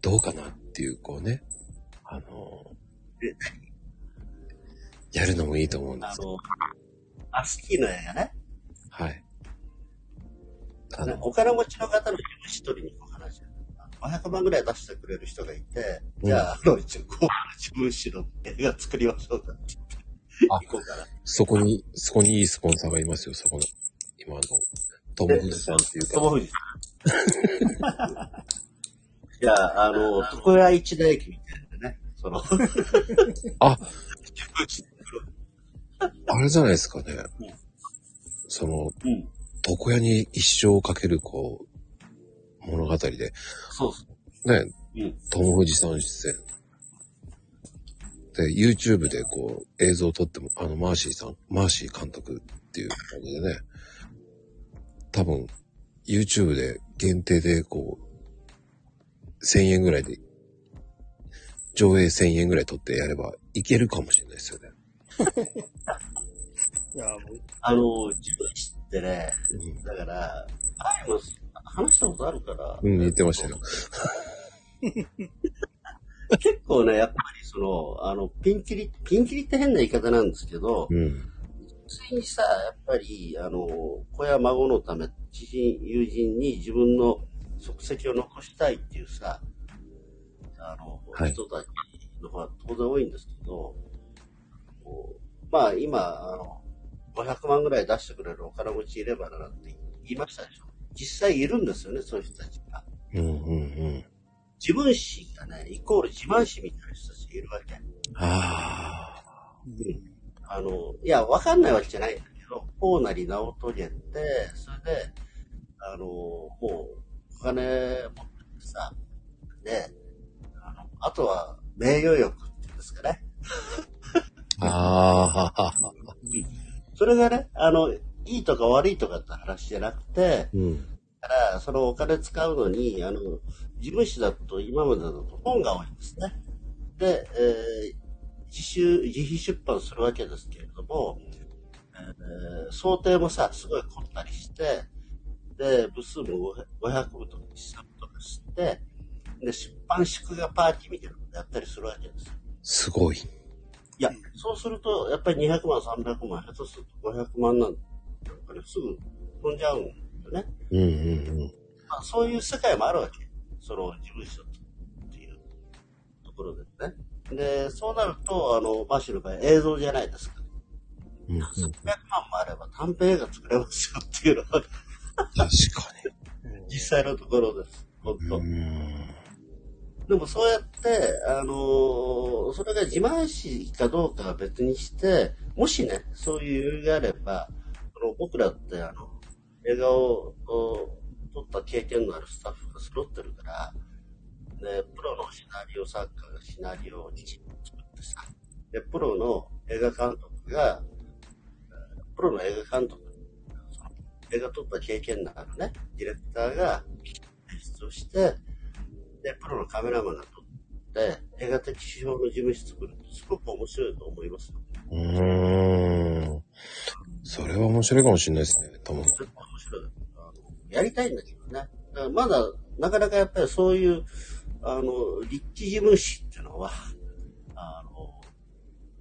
どうかなっていう、こうね、あのえやるのもいいと思うんですよ。あの、あ、スキーの映画ね。はい。あの、お金持ちの方の一人にこう話が500万ぐらい出してくれる人がいて、じゃあ、あの、一応、こう、自分史の映画作りましょうかって言あって、行こうかな。そこに、そこにいいスポンサーがいますよ、そこの。今の、友藤さんっていうか。友藤さん。いや、あの、床屋一大駅みたいなね、その、あ、<laughs> あれじゃないですかねうん。その、うん。床屋に一生をかける、こう、物語で、そうそね、う。うん。友藤さん出演。で、YouTube でこう、映像を撮っても、あの、マーシーさん、マーシー監督っていう感じでね、多分、YouTube で限定でこう、1000円ぐらいで、上映1000円ぐらい撮ってやればいけるかもしれないですよね。<laughs> いや、もう、あの、自分史ってね、うんだから、前も話したことあるから、うん、言ってましたよ。<laughs> 結構ね、やっぱりその、あの、ピンキリ、ピンキリって変な言い方なんですけど、うん。ついにさ、やっぱり、あの、子や孫のため、知人、友人に自分の足跡を残したいっていうさ、あの、はい人たちの方が当然多いんですけど、まあ今、あの、500万ぐらい出してくれるお金持ちいればななんて言いましたでしょ。実際いるんですよね、そういう人たちが。うんうんうん。自分史がね、イコール自慢史みたいな人たちがいるわけ。ああの、いや、わかんないわけじゃないんだけど、こうなり名を遂げて、それで、あの、もう、お金持っててさ、で、あの、あとは、名誉欲っていうんですかね。あ。ああ。それがね、あの、いいとか悪いとかって話じゃなくて、うん。だから、そのお金使うのに、あの、事務士だと今までだと本が多いんですね。で、えー自習、自費出版するわけですけれども、えー想定もさ、すごい凝ったりして、で、部数も500部とか1000部とかして、で、出版祝賀パーティーみたいなのをやったりするわけですよ。すごい。いや、そうすると、やっぱり200万、300万、下手すると500万なんて、やっぱりすぐ飛んじゃうんだよね。うんうんうん。まあ、そういう世界もあるわけ。その事務所っていうところでね。で、そうなると、あの、マッシュの場合映像じゃないですか。うんうん、300万もあれば短編映画作れますよっていうのは確か実際のところです。本当。に。うん。でもそうやって、あのーそれが自慢史かどうかは別にして、もしね、そういう余裕があれば、その僕らってあの、映画を撮った経験のあるスタッフが揃ってるから、で、プロのシナリオ作家がシナリオをきちんと作ってさ、で、プロの映画監督が、えープロの映画監督、映画撮った経験のあるね、ディレクターが演出をして、で、プロのカメラマンが撮って、映画的手法の事務室作るとすごく面白いと思いますよ。うーん。それは面白いかもしれないですね、とも。絶対面白い。やりたいんだけどね。だからまだ、なかなかやっぱりそういう、あの、立地事務士っていうのは、あの、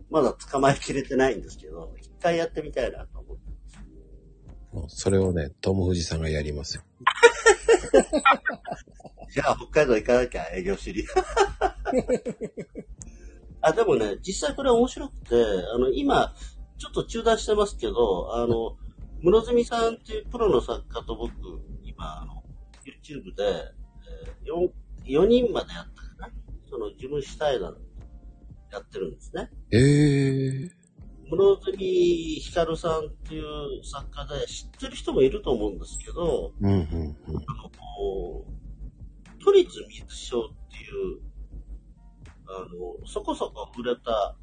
まだ捕まえきれてないんですけど、一回やってみたいなと思ってます。もうそれをね、トム・フジさんがやりますよ。<laughs> じゃあ、北海道行かなきゃ営業しに。<laughs> あ、でもね、実際これ面白くて、あの、今、ちょっと中断してますけど、あの、室積さんっていうプロの作家と僕、今、あの、YouTube で、えー、4、4人までやったかな？その事務主対談やってるんですね。ええ室積ひかるさんっていう作家で知ってる人もいると思うんですけど、うんうんうん。こう都立水賞っていう、あの、そこそこ売れた、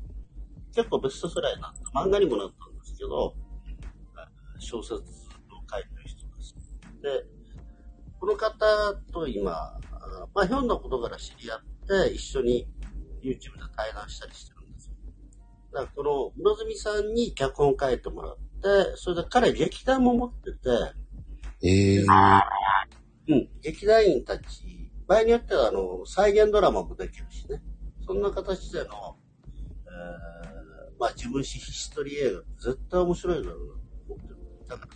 結構ベストセラーになった、漫画にもなったんですけど、小説を書いてる人です。で、この方と今、あまあ、ひょんなことから知り合って、一緒に YouTube で対談したりしてるんですよ。だから、この、室積さんに脚本を書いてもらって、それで彼劇団も持ってて、ええうん、劇団員たち、場合によっては、あの、再現ドラマもできるしね。そんな形での、えー、まあ、自分史ヒストリー映画絶対面白いだろうなと思ってる。だから、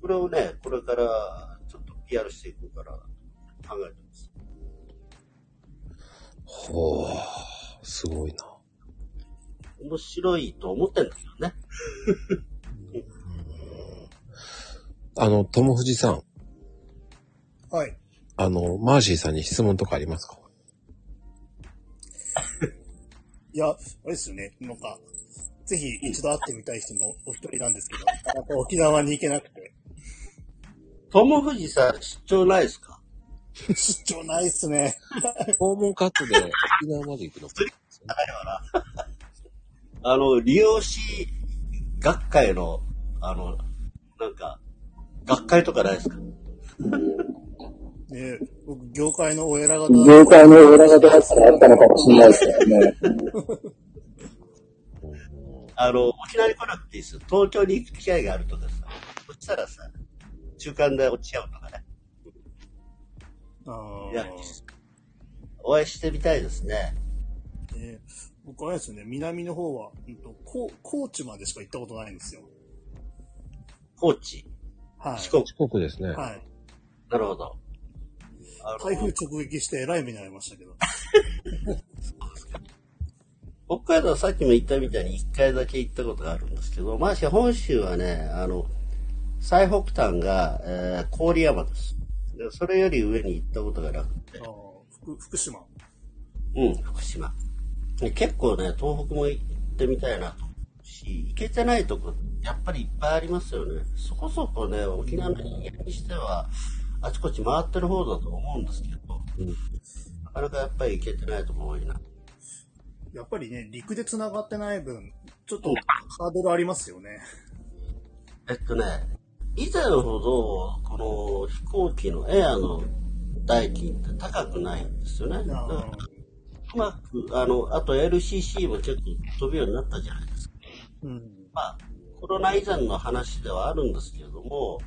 これをね、これから、ちょっと PR していこうかな、と考えて。ほう、すごいな。面白いと思ってんだけどね。<laughs> あの、トム・フジさん、はい。あの、マーシーさんに質問とかありますか？<laughs> いや、あれですよね。なんか、ぜひ一度会ってみたい人のお一人なんですけど、なかなか沖縄に行けなくて。トム・フジさん、出張ないですか？出張ないっすね。訪問カットで沖縄まで行くのあの、利用師学会の、あの、なんか、学会とかないですか？ね僕、業界のお偉方業界の裏方だったらあったのかもしれないですけどね。<laughs> あの、沖縄に来なくていいですよ。東京に行く機会があるとかさ。そしたらさ、中間で落ちちゃうとかね。あいや、お会いしてみたいですね。ーね僕あれですよね、南の方は、うんと、高高知までしか行ったことないんですよ。高知、はい。四国。四国ですね。はい。なるほど。あの台風直撃して偉い目に遭いましたけど。<laughs> 北海道はさっきも言ったみたいに一回だけ行ったことがあるんですけど、まして本州はね、あの、最北端が、えー郡山です。でそれより上に行ったことがなくてあ、ー福福島。うん、福島。で結構ね、東北も行ってみたいなと思うし、行けてないとこ、やっぱりいっぱいありますよね。そこそこね、沖縄の人間にしては、あちこち回ってる方だと思うんですけど、なかなかやっぱり行けてないとこ多いな。やっぱりね、陸で繋がってない分、ちょっとハードルありますよね。えっとね、以前ほど、この飛行機のエアの代金って高くないんですよね。だからあうまく、あの、あと LCC もちょっと飛ぶようになったじゃないですか。ーうん。まあ、コロナ以前の話ではあるんですけれども、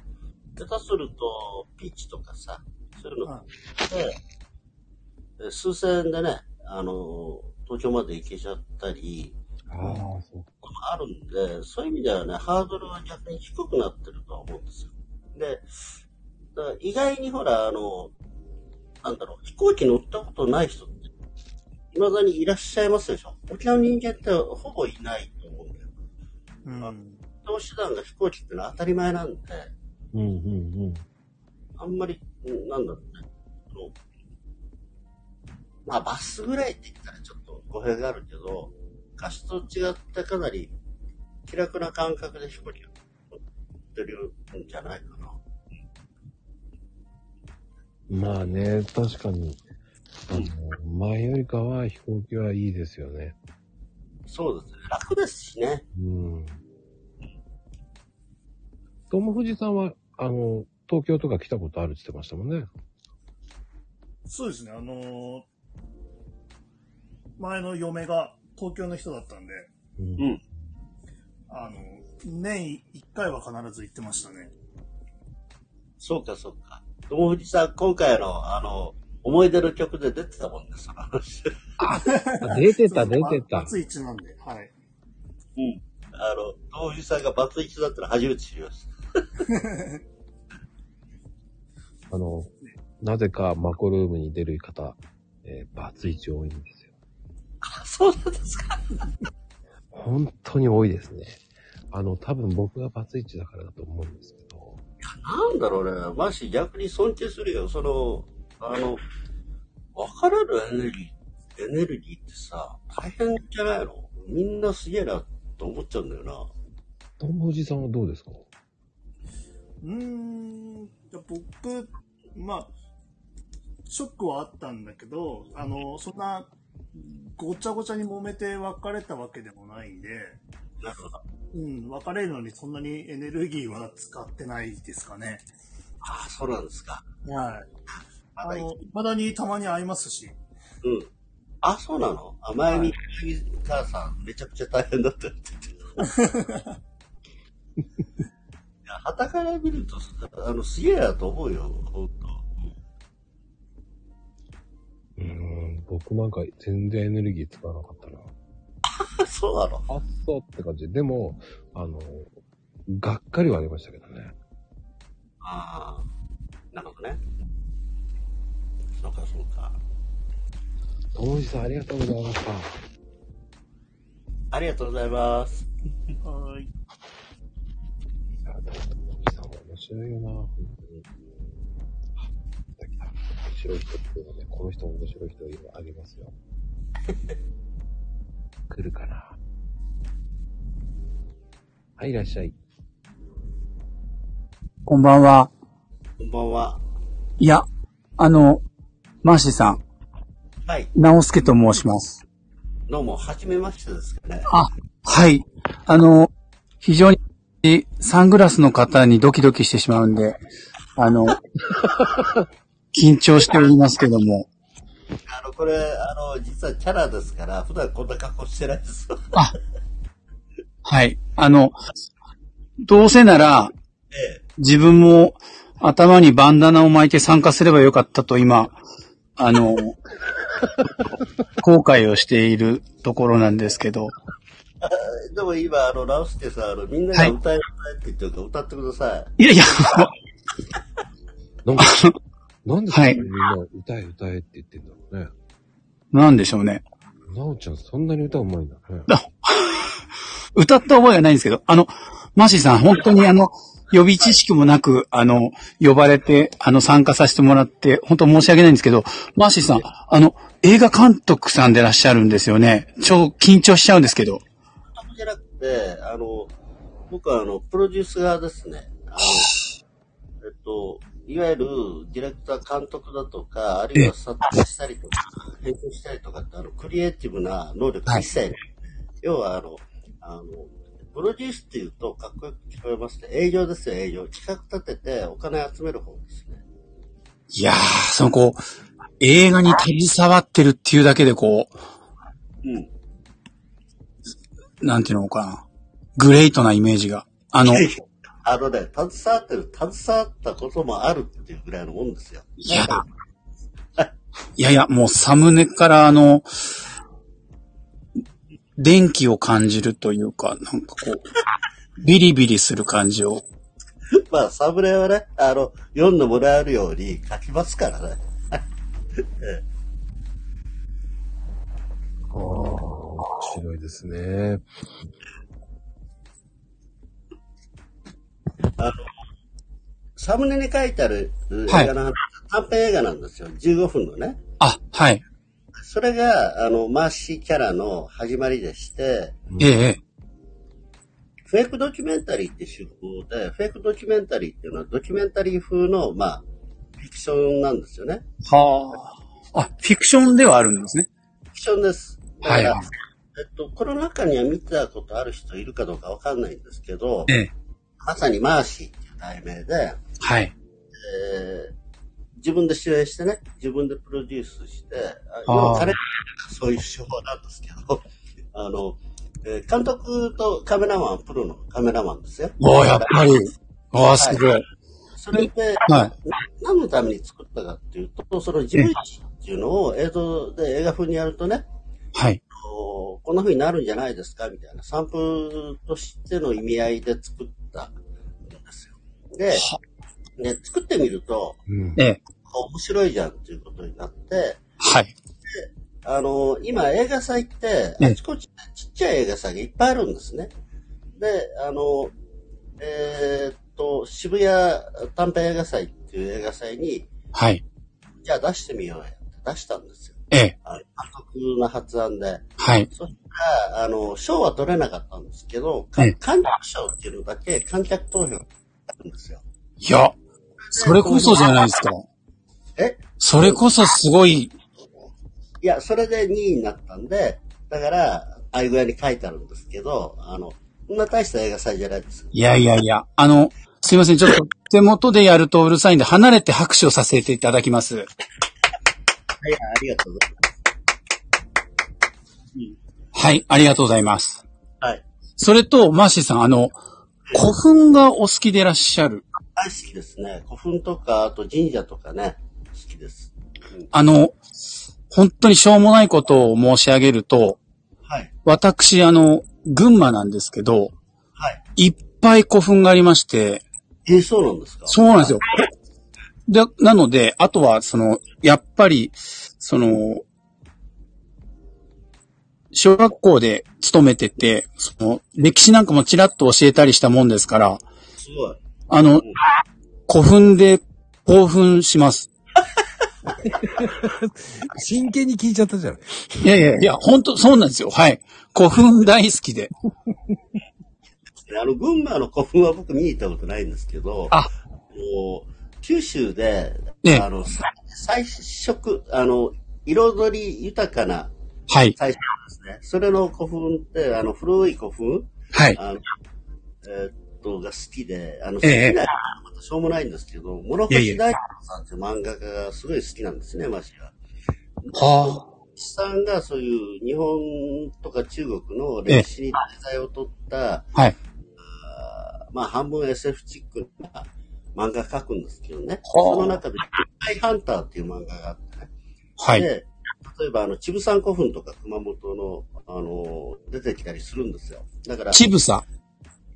下手すると、ピッチとかさ、そういうのはで、え数千円でね、あの、東京まで行けちゃったり、ああ、そう。あるんで、そういう意味ではね、ハードルは逆に低くなってるとは思うんですよ。で、意外にほら、あの、なんだろう、飛行機乗ったことない人って、未だにいらっしゃいますでしょ。沖縄の人間ってほぼいないと思うんだよ。うん。移動手段が飛行機ってのは当たり前なんで、うんうんうん。あんまり、うんなんだろうね。まあ、バスぐらいって言ったらちょっと語弊があるけど、昔と違ってかなり気楽な感覚で飛行機が乗ってるんじゃないかな。まあね、確かに、あの、前よりかは飛行機はいいですよね。そうですね。楽ですしね。うん。友藤さんは、あの、東京とか来たことあるって言ってましたもんね。そうですね、あのー前の嫁が東京の人だったんで、うんうん。あの、年1回は必ず行ってましたね。そうか、そうか。友藤さん、今回の、あの、思い出の曲で出てたもんね、その話。あ出てた、出てたバ。ツイチなんで、はい。うん。あの、友藤さんがバツイチだったら初めて知りました。<laughs> あの、なぜかマコルームに出る方、えーバツイチ多いんですよ。あ、そうなんですか。本当に多いですね。あの、多分僕がバツイチだからだと思うんですけど、なんだろうね。マジ逆に尊敬するよ。その、あの、別れるエネルギー、エネルギーってさ、大変じゃないの？みんなすげえなと思っちゃうんだよな。友藤さんはどうですか？うーん、じゃあ僕、まあ、ショックはあったんだけど、あの、そんな、ごちゃごちゃに揉めて別れたわけでもないんで、なるほど。うん、別れるのにそんなにエネルギーは使ってないですかね。ああ、そうなんですか。はい。あの、未だにたまに会いますし。うん。あ、そうなの？あ、前に、母さん、めちゃくちゃ大変だったって言ってた。<laughs> いや、旗から見ると、あの、すげえなと思うよ、うーん、僕なんか全然エネルギー使わなかったな。<laughs> そうなの？あっそうって感じ。でも、あの、がっかりはありましたけどね。ああ、なるほどね。そうか、そうか。友藤さんありがとうございました。ありがとうございます。はい。いや、でも友藤さんも面白いよな、白い人っていうのね、この人も面白い人いるありますよ。<laughs> 来るかな。はい、いらっしゃい。こんばんは。こんばんは。いや、あの、マーシーさん、はい。直輔と申します。どうも、はじめましてですかね。あ、はい。あの、非常にサングラスの方にドキドキしてしまうんで、あの、<laughs> 緊張しておりますけども。あの、これ、あの、実はキャラですから、普段こんな格好してないです。あ、はい。あの、どうせなら、ええ。自分も頭にバンダナを巻いて参加すればよかったと今、あの、<laughs> 後悔をしているところなんですけど、でも今、あの、直輔さん、あの、みんなが歌いなさいって言ってるから歌ってください。いやいや、なんか、なんでそんなにみんな歌え歌えって言ってんだろうね。なんでしょうね。なおちゃんそんなに歌うまいんだね。<laughs> 歌った覚えはないんですけど、あの、マーシーさん、本当にあの、予備知識もなく、あの、呼ばれて、あの、参加させてもらって、本当申し訳ないんですけど、マーシーさん、あの、映画監督さんでいらっしゃるんですよね。超緊張しちゃうんですけど。じゃなくて、あの、僕はあの、プロデュース側ですね。あの、えっと、いわゆるディレクター監督だとか、あるいは撮影したりとか、編集したりとかって、あの、クリエイティブな能力一切ない、要はあの、あの、プロデュースっていうとかっこよく聞こえますね。営業ですよ、営業。企画立ててお金集める方ですね。いやー、そのこう、映画に携わってるっていうだけでこうん。う、なんていうのかな。グレートなイメージが。あの、あのね、携わってる、携わったこともあるっていうぐらいのもんですよ。いや、いやいや、もうサムネからあの、電気を感じるというか、なんかこう、<laughs> ビリビリする感じを。まあ、サムネはね、あの、読んでもらえるように書きますからね。<laughs> 面白いですね。サムネに書いてある映はい画の話、短編映画なんですよ。15分のね。あ、はい。それが、あの、マーシーキャラの始まりでして、ええええ、フェイクドキュメンタリーって手法で、フェイクドキュメンタリーっていうのはドキュメンタリー風の、まあ、フィクションなんですよね。はあ。あ、フィクションではあるんですね。フィクションです。はいら、えっと、この中には見たことある人いるかどうかわかんないんですけど、ええ。まさにマーシーっていう題名で、はい。えー自分で主演してね、自分でプロデュースして、あ彼そういう手法なんですけど、<laughs> あの、えー監督とカメラマン、プロのカメラマンですよ。おー、やっぱり。おー、すごい。それで、はい。何のために作ったかっていうと、その自分史っていうのを映像で映画風にやるとね、はい。こんな風になるんじゃないですかみたいな、サンプルとしての意味合いで作っでね、作ってみると、うん。ええ。面白いじゃんっていうことになって、はい。あの、今映画祭って、ええあちこちちっちゃい映画祭がいっぱいあるんですね。で、あの、えーっと、渋谷短編映画祭っていう映画祭に、はい。じゃあ出してみようやって出したんですよ。ええ。あの監督の発案で。はい。そしたら、あの、賞は取れなかったんですけど、かええ観客賞っていうのだけ観客投票んですよ。いや、それこそじゃないですか。え？それこそすごい、いや、それで2位になったんで、だから、ああいう具合に書いてあるんですけど、あの、そんな大した映画祭じゃないですよ。いやいやいや、あの、すいません、ちょっと手元でやるとうるさいんで、離れて拍手をさせていただきます。はい、ありがとうございはい、ありがとうございます。ます。はい。それと、マーシーさん、あの、古墳がお好きでいらっしゃる。大好きですね。古墳とか、あと神社とかね、好きです。あの、本当にしょうもないことを申し上げると、はい。私、あの、群馬なんですけど、はい。いっぱい古墳がありまして、えーそうなんですか？そうなんですよ。で、なので、あとは、その、やっぱり、その、小学校で勤めてて、その、歴史なんかもちらっと教えたりしたもんですから、すごい。あの、古墳で興奮します。<laughs> 真剣に聞いちゃったじゃん。いやいやいや、本当そうなんですよ。はい。古墳大好きで。あの、群馬の古墳は僕見に行ったことないんですけど、あもう九州で、ねあの、さ彩色、あの、彩り豊かなはい。彩色ですね。それの古墳って、あの、古い古墳？はい。あの、えーっと、が好きで、あの、好きええな、またしょうもないんですけど、諸星大輔さんっていう漫画家がすごい好きなんですね、マシが。はさんがそういう日本とか中国の歴史に題材を取った、あ。はい。まあ半分 SF チックな漫画描くんですけどね。はあその中で、ハイハンターっていう漫画があってね。はい。で、例えばあの、チブサン古墳とか熊本の、あの、出てきたりするんですよ。だから、ちぶさ。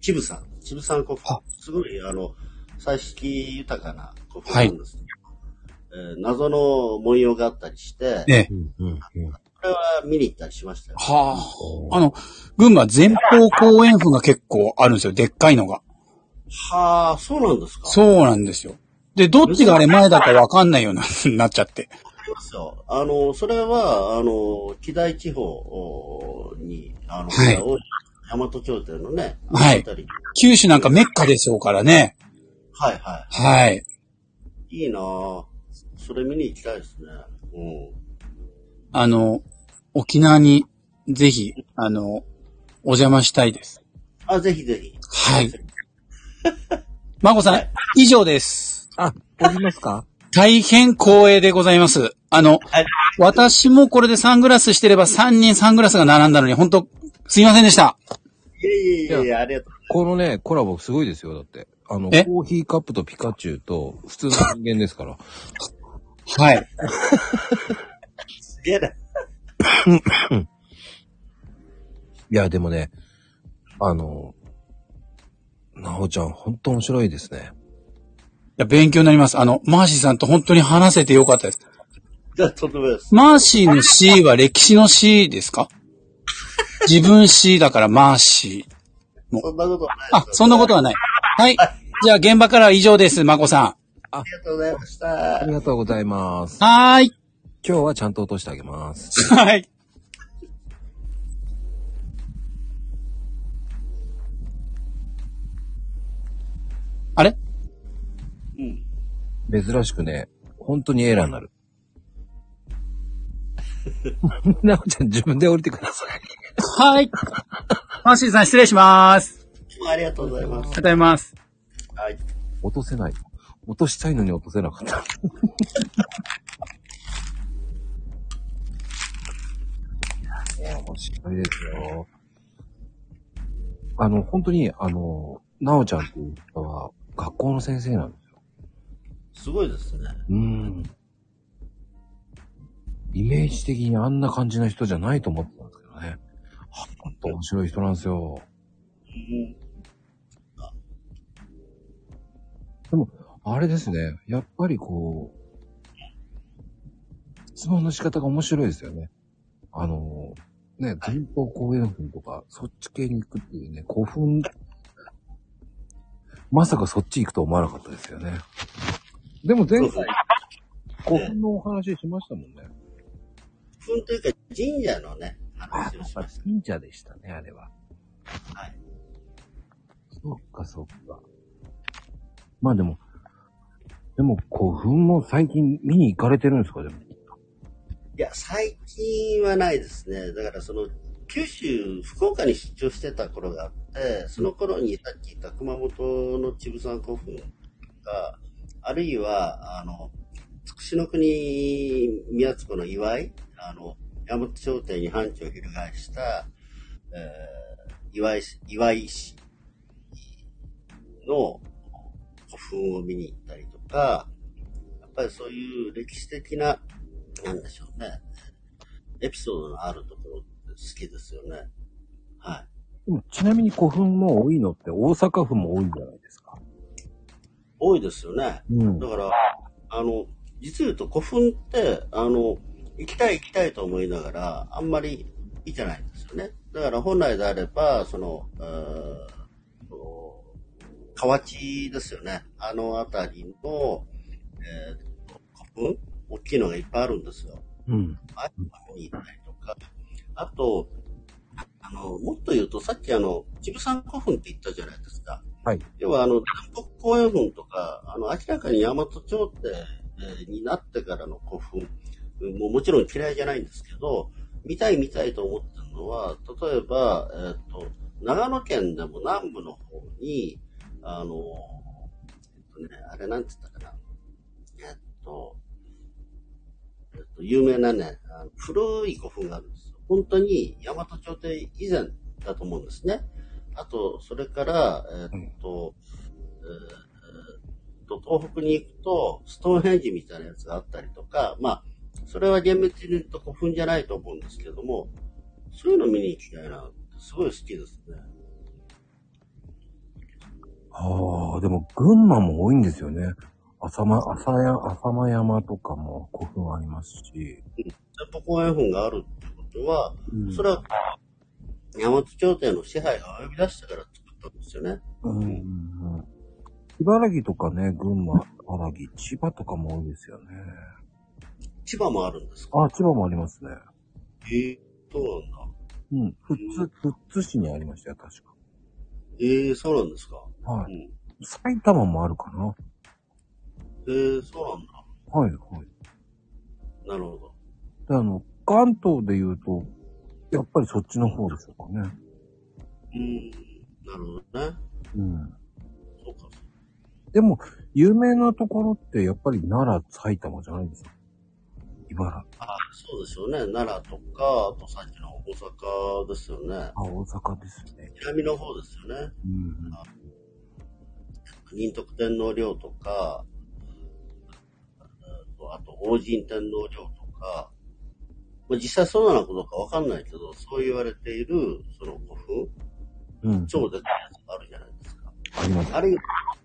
チブさん、チブさん古墳あ。すごい、あの、彩色豊かな古墳なんですけど、えー謎の文様があったりして、ええ。うんうんうん。これは見に行ったりしましたよ。はあ。あの、群馬前方後円墳が結構あるんですよ。でっかいのが。はあ、そうなんですかそうなんですよ。で、どっちがあれ前だかわかんないような、<laughs> なっちゃって。ありますよ。あの、それは、あの、木大地方に、あの、はい大和朝廷のね、はい九州なんかメッカでしょうからね。はいははい。い。いいなぁ。それ見に行きたいですね。うん。あの、沖縄にぜひ、あの、お邪魔したいです。あ、ぜひぜひ。はい。まこさん、以上です。あ、おりますか？大変光栄でございます。あの、はい。私もこれでサングラスしてれば3人サングラスが並んだのに、本当すいませんでした。いえいえいえいえ、ありがとう。このね、コラボすごいですよ、だって。あの、え？コーヒーカップとピカチュウと普通の人間ですから。はい。すげえな。いや、でもね、あの、なおちゃん、ほんと面白いですね。いや、勉強になります。あの、マーシーさんと本当に話せてよかったです。じゃあ、とんでもないです。マーシーの C は歴史の C ですか？自分 C だからマーシー。そんなことはないあ、そんなことはない。はい。じゃあ現場からは以上です、まこさありがとうございましたあり。がとうございますん。。はーい。今日はちゃんと落としてあげます。はい。あれ？うん。珍しくね、本当にエラーになる。<laughs> なおちゃん自分で降りてください。はい。マーシーさん失礼します。ありがとうございますありがとう。ございます。はい。落とせない。落としたいのに落とせなかった。いや、面白いですよ。あの、本当に、あの、なおちゃんっていう人は、学校の先生なんですよ。すごいですね。うん。イメージ的にあんな感じの人じゃないと思ってたんですけどね。ほんと面白い人なんですよ。うん。あれですね。やっぱりこう、質問の仕方が面白いですよね。あの、ね、前方後円墳とか、そっち系に行くっていうね、古墳、まさかそっち行くと思わなかったですよね。でも前回、古墳のお話しましたもんね。ふんというか、神社のね、あ、話をしました。神社でしたね、あれは。はい。そっか、そっか。まあでも、でも古墳も最近見に行かれてるんですか、でも。いや、最近はないですね。だからその、九州、福岡に出張してた頃があって、その頃にさっき言った熊本のちぶさん古墳が、あるいは、あの、つくしの国宮津湖の岩井、あの、山本商店に藩地を翻した、えー、岩井市、岩井市の古墳を見に行ったりとか、やっぱりそういう歴史的ななんでしょうね。エピソードのあるところ好きですよね。はい。ちなみに古墳も多いのって大阪府も多いんじゃないですか？多いですよね。うんだから、あの、実言うと古墳って、あの、行きたい行きたいと思いながら、あんまり行ってないんですよね。だから本来であれば、その、河内ですよね。あの辺りの、えーと古墳大きいのがいっぱいあるんですよ。うん。あに行ったりとか、あと、あの、もっと言うと、さっきあの、ジブサン古墳って言ったじゃないですか。はい。要は、あの、南北公園墳とか、あの、明らかに大和朝廷になってからの古墳、もうもちろん嫌いじゃないんですけど、見たい見たいと思ってるのは、例えば、えっ、と、長野県でも南部の方に、あの、えっとね、あれなんて言ったかな。えっと、えっと、有名なね、あの古い古墳があるんですよ。本当に大和朝廷以前だと思うんですね。あと、それから、えっと、えーと東北に行くと、ストーンヘンジみたいなやつがあったりとか、まあ、それは厳密に言うと古墳じゃないと思うんですけども、そういうの見に行きたいなすごい好きですね。ああ、でも群馬も多いんですよね。浅間、浅や、浅間山とかも古墳ありますし。都公園墳があるってことは、うんそれは、大和朝廷の支配が及び出してから作ったんですよね。うんうんうん。茨城とかね、群馬、茨城、千葉とかも多いですよね。千葉もあるんですか？あ、千葉もありますね。ええそうなんだ。うん。富津、富津市にありましたよ、確か。ええそうなんですか？はい。うん。埼玉もあるかな。ええそうなんだ。はい、はい。なるほど。で、あの、関東で言うと、やっぱりそっちの方でしょうかね。うーん、なるほどね。うん。そうか。でも、有名なところって、やっぱり奈良、埼玉じゃないですか？茨城。あそうですよね。奈良とか、あとさっきの大阪ですよね。あ、大阪ですね。南の方ですよね。うん。仁徳天皇陵とか、あと王神天皇陵とか、まあ、実際そうなのかどうかわかんないけど、そう言われている、その古墳、うん。超でかいやつがあるじゃないですか。あります。あれ、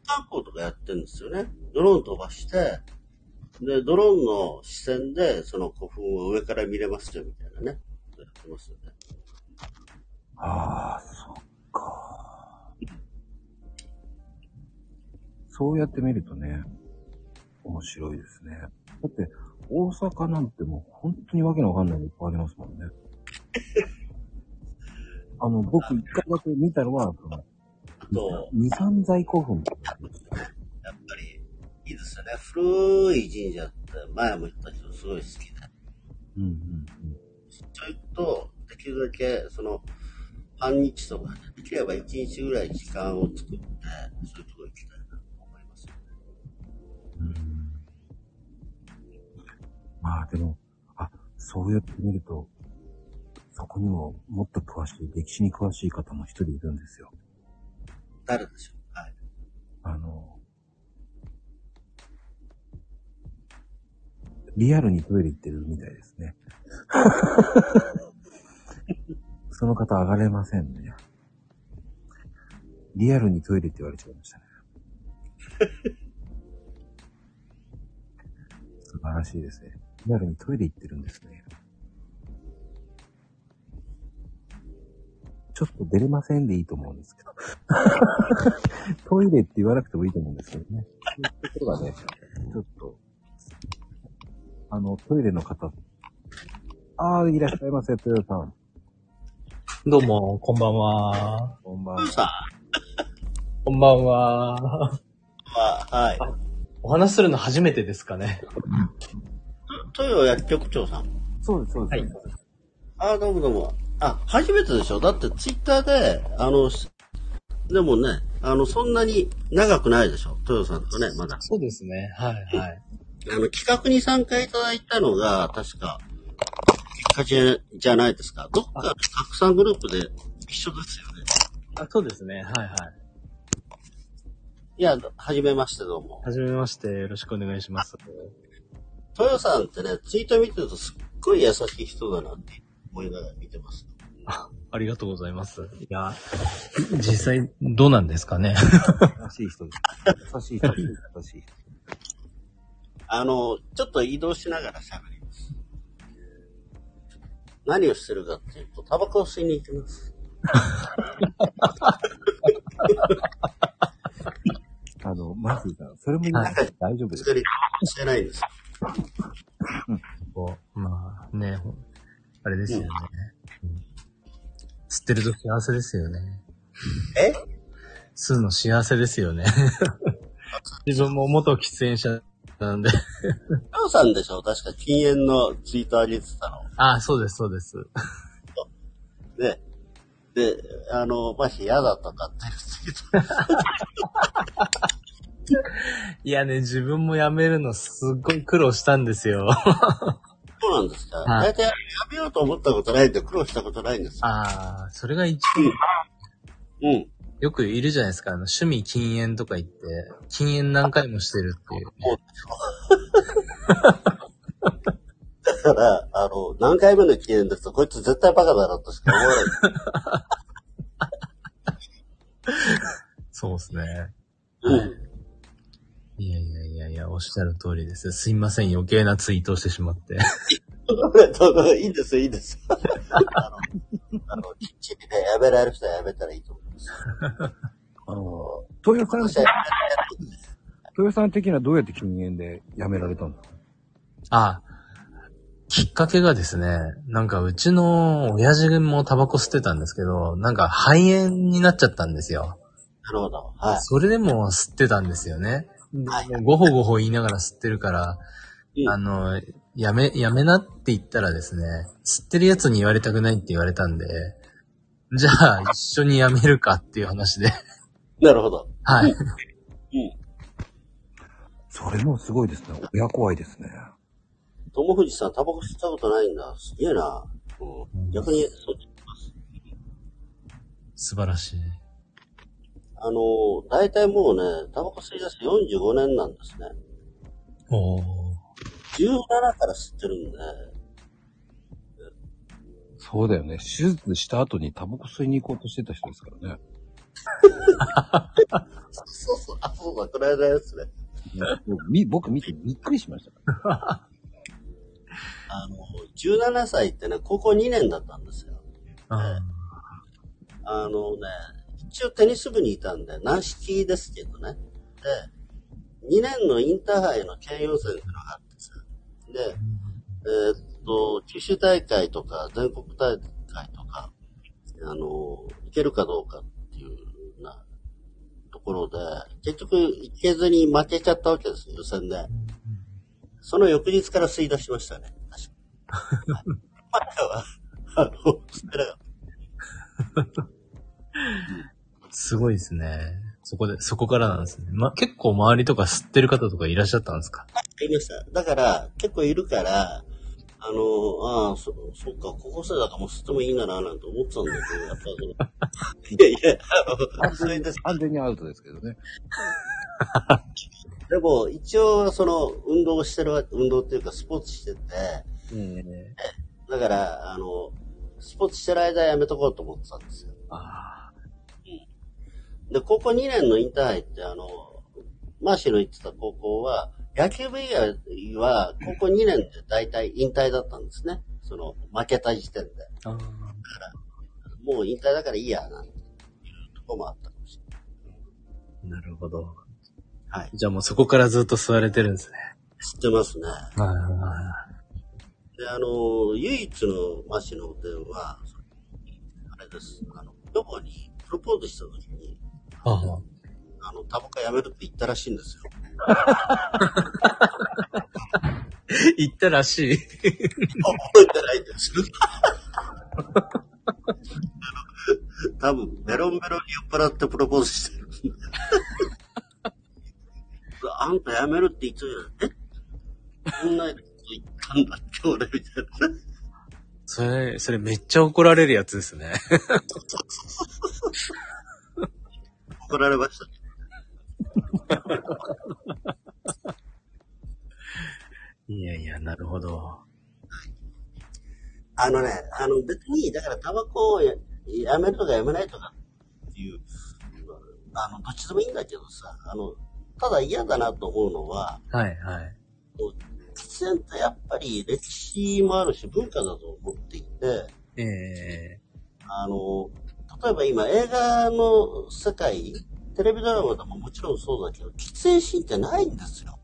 観光とかやってるんですよね。ドローン飛ばして、で、ドローンの視線で、その古墳を上から見れますよ、みたいなね。やってますよね。ああ、そっか。そうやって見るとね、面白いですね。だって、大阪なんてもう本当にわけのわかんないのいっぱいありますもんね。<laughs> あの、僕一回だけ見たのは、その、と、二三在古墳。やっぱり、いいですよね。古い神社って、前も言ったけど、すごい好きで。うんうんそういうと、できるだけ、その、半日とか、できれば一日ぐらい時間を作って、そういうとこ行きたいなと思います。うん。うんまあでも、あ、そうやって見ると、そこにももっと詳しい、歴史に詳しい方も一人いるんですよ。誰でしょう？はい。あの、リアルにトイレ行ってるみたいですね。<laughs> その方上がれませんね。リアルにトイレって言われちゃいましたね。<laughs> 素晴らしいですね。リアルにトイレ行ってるんですね。ちょっと出れませんでいいと思うんですけど。<laughs> トイレって言わなくてもいいと思うんですけどね。そういうところがね、ちょっと、あの、トイレの方、ああ、いらっしゃいませ、豊さん。どうも、こんばんは。こんばんは。さこんばんは。んは、はい。お話しするの初めてですかね。<laughs> 豊薬局長さん。そうです、そうです。はいあ、どうもどうも。あ、初めてでしょ？だってツイッターで、あの、しでもね、あの、そんなに長くないでしょ？豊さんとね、まだ。そうですね。はい、はい。あの、企画に参加いただいたのが、確か、きっかけじゃないですか？どっかで拡散グループで一緒ですよね。あそうですね。はい、はい。いや、はじめましてどうも。はじめまして。よろしくお願いします。豊さんってね、ツイート見てるとすっごい優しい人だなって思いながら見てます。ありがとうございます。いや、実際、どうなんですかね。優しい人です。優しい人です。優しい人。あの、ちょっと移動しながら喋ります。何をしてるかっていうと、タバコを吸いに行きます。<laughs> あの、マジさん、それも大丈夫です。作りしてないんです。こうまあ、ね、あれですよね。うん吸ってると幸せですよね。え？吸うの幸せですよね。<laughs> 自分も元喫煙者なんで。タオさんでしょ？確か禁煙のツイート上げてたの。ああ、そうです、そうです。ね。で、あの、まし嫌だとかって言ってた <laughs> いやね、自分も辞めるのすっごい苦労したんですよ。そうなんですか、はい大体やめようと思ったことないんで苦労したことないんですよ。ああ、それが一番、うん。よくいるじゃないですか。あの趣味禁煙とか言って、禁煙何回もしてるっていう、だから、あの、何回目の禁煙ですと、こいつ絶対バカだなとしか思わない。<laughs> そうですね。うん。いやいやいやいや、おっしゃる通りです。すいません、余計なツイートをしてしまって。<laughs> どうぞいいんですよ、いいんですよ。あの、あのきっちりね、やめられる人はやめたらいいと思います。あの、豊さん、豊さん的にはどうやって禁煙でやめられたんですかあ、きっかけがですね、なんかうちの親父もタバコ吸ってたんですけど、なんか肺炎になっちゃったんですよ。なるほど。はい。それでも吸ってたんですよね。でごほごほ言いながら吸ってるから、うんあの、やめ、やめなって言ったらですね、吸ってるやつに言われたくないって言われたんで、じゃあ一緒にやめるかっていう話で、なるほど。はい。それもすごいですね。親怖いですね。友藤さん、タバコ吸ったことないんだ。すげえな。うん。逆に、そっち素晴らしい。あの、大体もうね、タバコ吸い出して45年なんですね。おー。17から吸ってるんで、そうだよね。手術した後にタバコ吸いに行こうとしてた人ですからね。そうそう、あ、そうだ、この間ですね。み僕見てびっくりしました。<laughs> あの、17歳ってね、高校2年だったんですよ。ああのね、一応テニス部にいたんで、軟式ですけどね。で、2年のインターハイの県予選ってのがあってさ。で、えーっと、九州大会とか全国大会とか、あの、行けるかどうかっていうなところで、結局行けずに負けちゃったわけですよ、予選で。その翌日から吸い出しましたね。<laughs> 確かは、あの、吸ってなかった。<laughs> すごいですね。そこで、そこからなんですね。ま、結構周りとか吸ってる方とかいらっしゃったんですか？いました。だから、結構いるから、あの、ああ、そ、そっか、高校生だからもう吸ってもいいんだな、なんて思ってたんだけど、やっぱその、<laughs> いやいや、あの、それです。完全にアウトですけどね。<laughs> でも、一応、その、運動をしてるわ、運動っていうか、スポーツしてて、えだから、あの、スポーツしてる間はやめとこうと思ってたんですよ。あで、高校2年のインターハイって、あの、マーシーの言ってた高校は、野球部以外は、高校2年で大体引退だったんですね。その、負けた時点で。あ。もう引退だからいいや、なんていうところもあったかもしれない。なるほど。はい。じゃあもうそこからずっと吸われてるんですね。知ってますね。はで、あの、唯一のマシの電話、あれです。あの、女房にプロポーズした時に、い。はあの、タバコやめるって言ったらしいんですよ。<laughs> 言ったらしい。覚えてないんですよ。<laughs> 多分、ベロンベロンに酔っ払ってプロポーズしてる。<laughs> あんたやめるって言ってたじゃん。え？こんなこと言ったんだって俺みたいなね。それ、それめっちゃ怒られるやつですね。怒られました。<laughs> いやいや、なるほど。あのね、あの別に、だからタバコをややめるとかやめないとかっていう、あの、どっちでもいいんだけどさ、あの、ただ嫌だなと思うのは、はいはい。喫煙ってやっぱり歴史もあるし文化だと思っていて、ええあの、例えば今映画の世界、テレビドラマでももちろんそうだけど、喫煙シーンってないんですよ。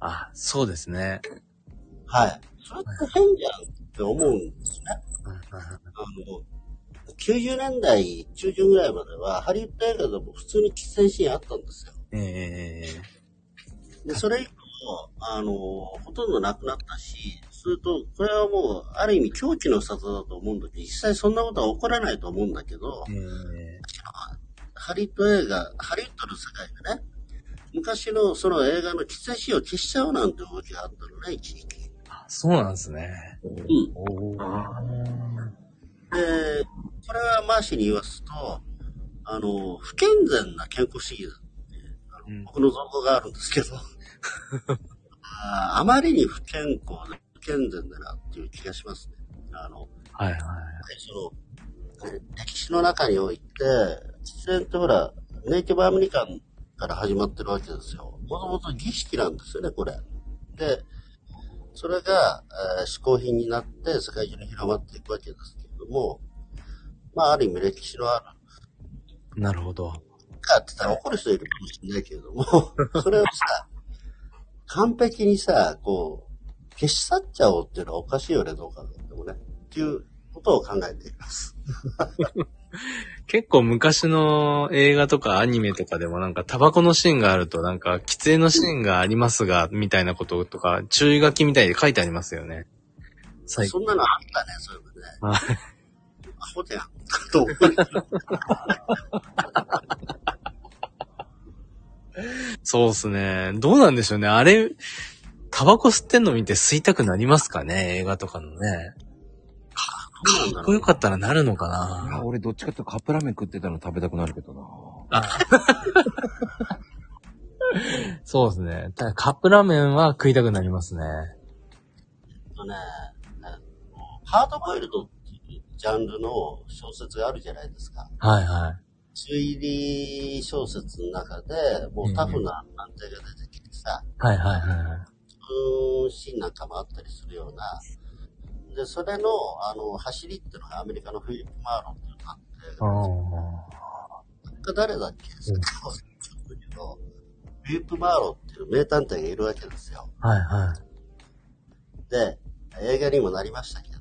あ、そうですね。はい。それって変じゃんって思うんですね。あの、90年代中旬ぐらいまでは、ハリウッド映画でも普通に喫煙シーンあったんですよ。ええで、それ以降、あの、ほとんどなくなったし、すると、これはもう、ある意味狂気の沙汰だと思うんだけど、実際そんなことは起こらないと思うんだけど、えハリウッド映画、ハリウッドの世界でね、昔のその映画の喫煙シーンを消しちゃうなんて動きがあったのね、一時期。あ、そうなんですね。うん。で、これはマーシーに言わすと、あの、不健全な健康主義だって、あのうん僕の造語があるんですけど、<laughs> ああまりに不健康で不健全だなっていう気がしますね。あの、はいはい。その、え歴史の中において、喫煙ってほら、ネイティブアメリカンから始まってるわけですよ。もともと儀式なんですよね、これ。で、それが、えー嗜好品になって世界中に広まっていくわけですけれども、まあ、ある意味歴史のあるなるほど。かって言ったら怒る人いるかもしれないけれども、<laughs> それをさ、完璧にさ、こう、消し去っちゃおうっていうのはおかしいよね、どうかでもね。っていうことを考えています。結構昔の映画とかアニメとかでもなんかタバコのシーンがあるとなんか喫煙のシーンがありますが、みたいなこととか注意書きみたいで書いてありますよね。最そんなのあったね、そういうのね。はいアホじゃん。と思うそうっすね。どうなんでしょうね。あれ、タバコ吸ってんの見て吸いたくなりますかね？映画とかのね。かかっこよかったらなるのかな俺どっちかっていうとカップラーメン食ってたの食べたくなるけどな。あ <laughs> そうですね。ただカップラーメンは食いたくなりますね。とね、ハードボイルドっていうジャンルの小説があるじゃないですか。はいはい。推理小説の中で、もうタフな探偵が出てきてさ、はいはいはうーんシーンなんかもあったりするような、で、それの、あの、走りっていうのがアメリカのフィリップ・マーロンっていうのがあって、い。あ誰だっけ、ちょっとけど、フィリップ・マーロンっていう名探偵がいるわけですよ。あ。はいはい。で、映画にもなりましたけど、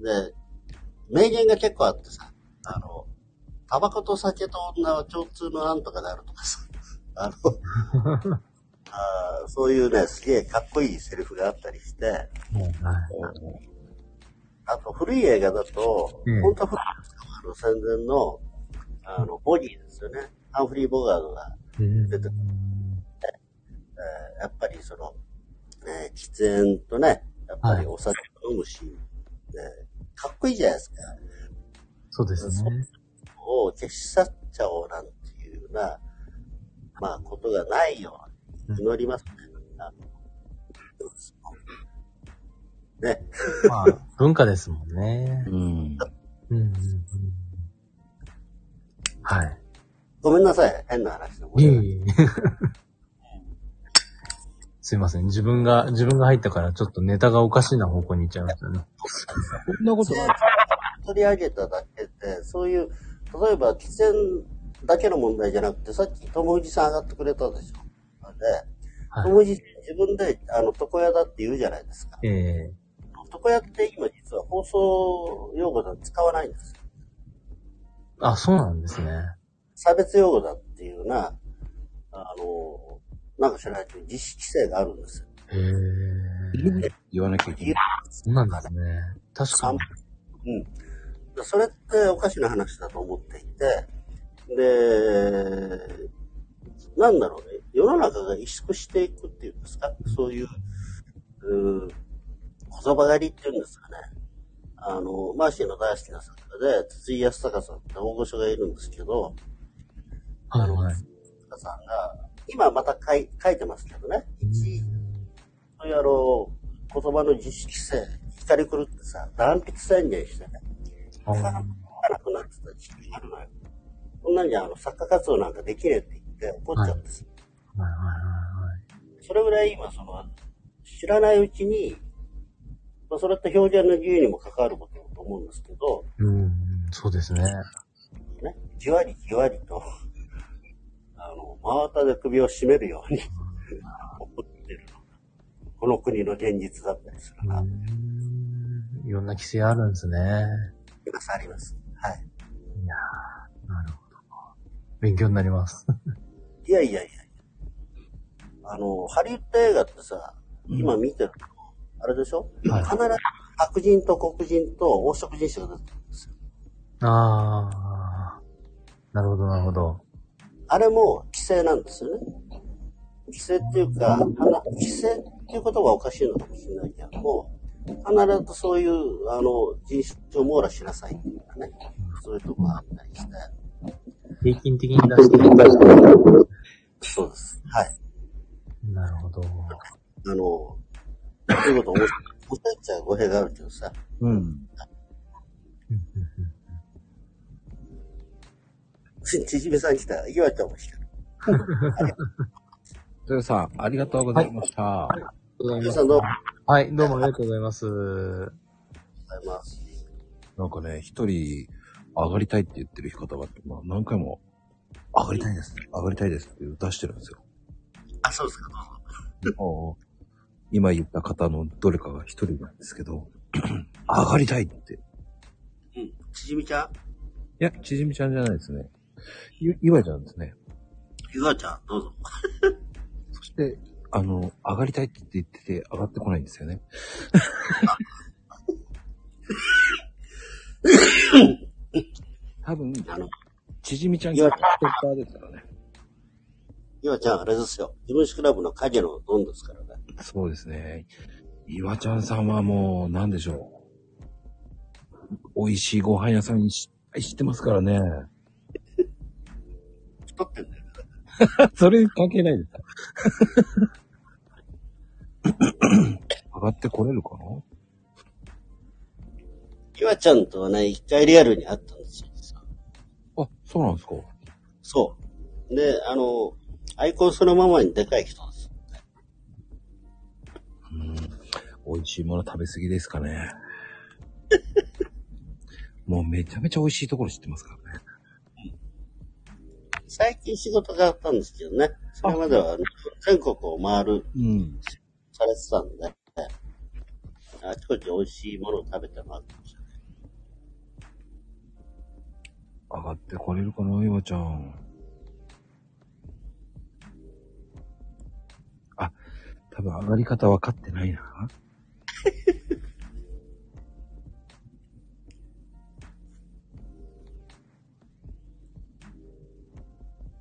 で、名言が結構あってさ、あの、タバコと酒と女は共通のなんとかであるとかさ、あの、<laughs> あーそういうね、すげえかっこいいセリフがあったりして、はいあと古い映画だと、うん本当は古い戦前の、あの、ボディですよね。ハンフリー・ボガードが、うん出てえーやっぱりその、ね、喫煙とね、やっぱりお酒飲むし、ね、かっこいいじゃないですか。そうですね。を消し去っちゃおうなんていうような、まあ、ことがないように祈りますね。あのね、まあ、文化ですもんね。うん。うんうんうん。はい。ごめんなさい、変な話で。いえいえ。すいません。自分が、自分が入ったからちょっとネタがおかしいな方向に行っちゃいましたね。そんなことない。取り上げただけで、そういう、例えば喫煙だけの問題じゃなくて、さっき友藤さん上がってくれたでしょ。で、はい。友藤自分で、あの、床屋だって言うじゃないですか。ええ床屋って今実は放送用語では使わないんですよ。あ、そうなんですね。差別用語だっていうような、あの、なんか知らないけど、実施規制があるんですよ。へえ。言わなきゃいけない。そうなんですね。確かに。うん。でそれっておかしな話だと思っていて、で、なんだろうね、世の中が萎縮していくっていうんですか、そういう、うー言葉狩りっていうんですかね。あの、マーシーの大好きな作家で、筒井康隆さんって大御所がいるんですけど、はいはい。康隆さんが、今また書い書いてますけどね、一そういうあの、言葉の自主規制、光り狂ってさ、断筆宣言してね、あ書かなくなってた時期があるのよ。こんなんじゃあの作家活動なんかできねえって言って怒っちゃうんです。はいはいはいそれぐらい今その、知らないうちに、まあ、それって表現の自由にも関わることだと思うんですけど、うん、そうですね。ね、じわりじわりと、あの、真綿で首を絞めるように怒ってるのが、この国の現実だったりするな。うん。いろんな規制あるんですね。あります、あります。はい。いやー、なるほど。勉強になります。いやいやいやあの、ハリウッド映画ってさ、今見てると、あれでしょ、はい必ず白人と黒人と黄色人種が出てくるんですよ。あー。なるほど、なるほど。あれも規制なんですよね。規制っていうか、花規制っていう言葉はおかしいのかもしれないけども、必ずそういう、あの、人種を網羅しなさいっていうかね、そういうとこがあったりして、平均的に出してそうです。はい。なるほど。あの、そういうこと思っ思っちゃう語弊があるけどさ、うん。うんうんうんちちじめさん来た、岩ちゃんも来た。<laughs> それさん、ありがとうございました。皆さんどうもはい、どうもありがとうございます。ありがとうございます。なんかね、一人上がりたいって言ってる方が、まあ何回も、上がりたいです。上がりたいですって出してるんですよ。あ、そうですか、どうぞ。今言った方のどれかが一人なんですけど、<clears throat> 上がりたいって。うん。ちじみちゃんいや、ちじみちゃんじゃないですね。ゆ、いわちゃんですね。ゆがちゃん、どうぞ。<laughs> そして、あの、上がりたいって言ってて、上がってこないんですよね。<laughs> 多分、あの、ちじみちゃんがッパーですからね。ゆがちゃん、あれですよ。自分史クラブの影のドンですからね。そうですね。岩ちゃんさんはもう、なんでしょう。美味しいご飯屋さんにし知ってますからね。太ってんだよ。<laughs> それ関係ないですか？上がってこれるかな？ゆわちゃんとはね、一回リアルに会ったんですよ。あ、そうなんですかそう。で、あの、アイコンそのままにでかい人です。うん。美味しいもの食べ過ぎですかね。<laughs> もうめちゃめちゃ美味しいところ知ってますからね。最近仕事があったんですけどね。それまでは全国を回る、うん。されてたんで、あちこち美味しいものを食べて回ってました。上がってこれるかな、岩ちゃん。多分上がり方分かってないな。<laughs>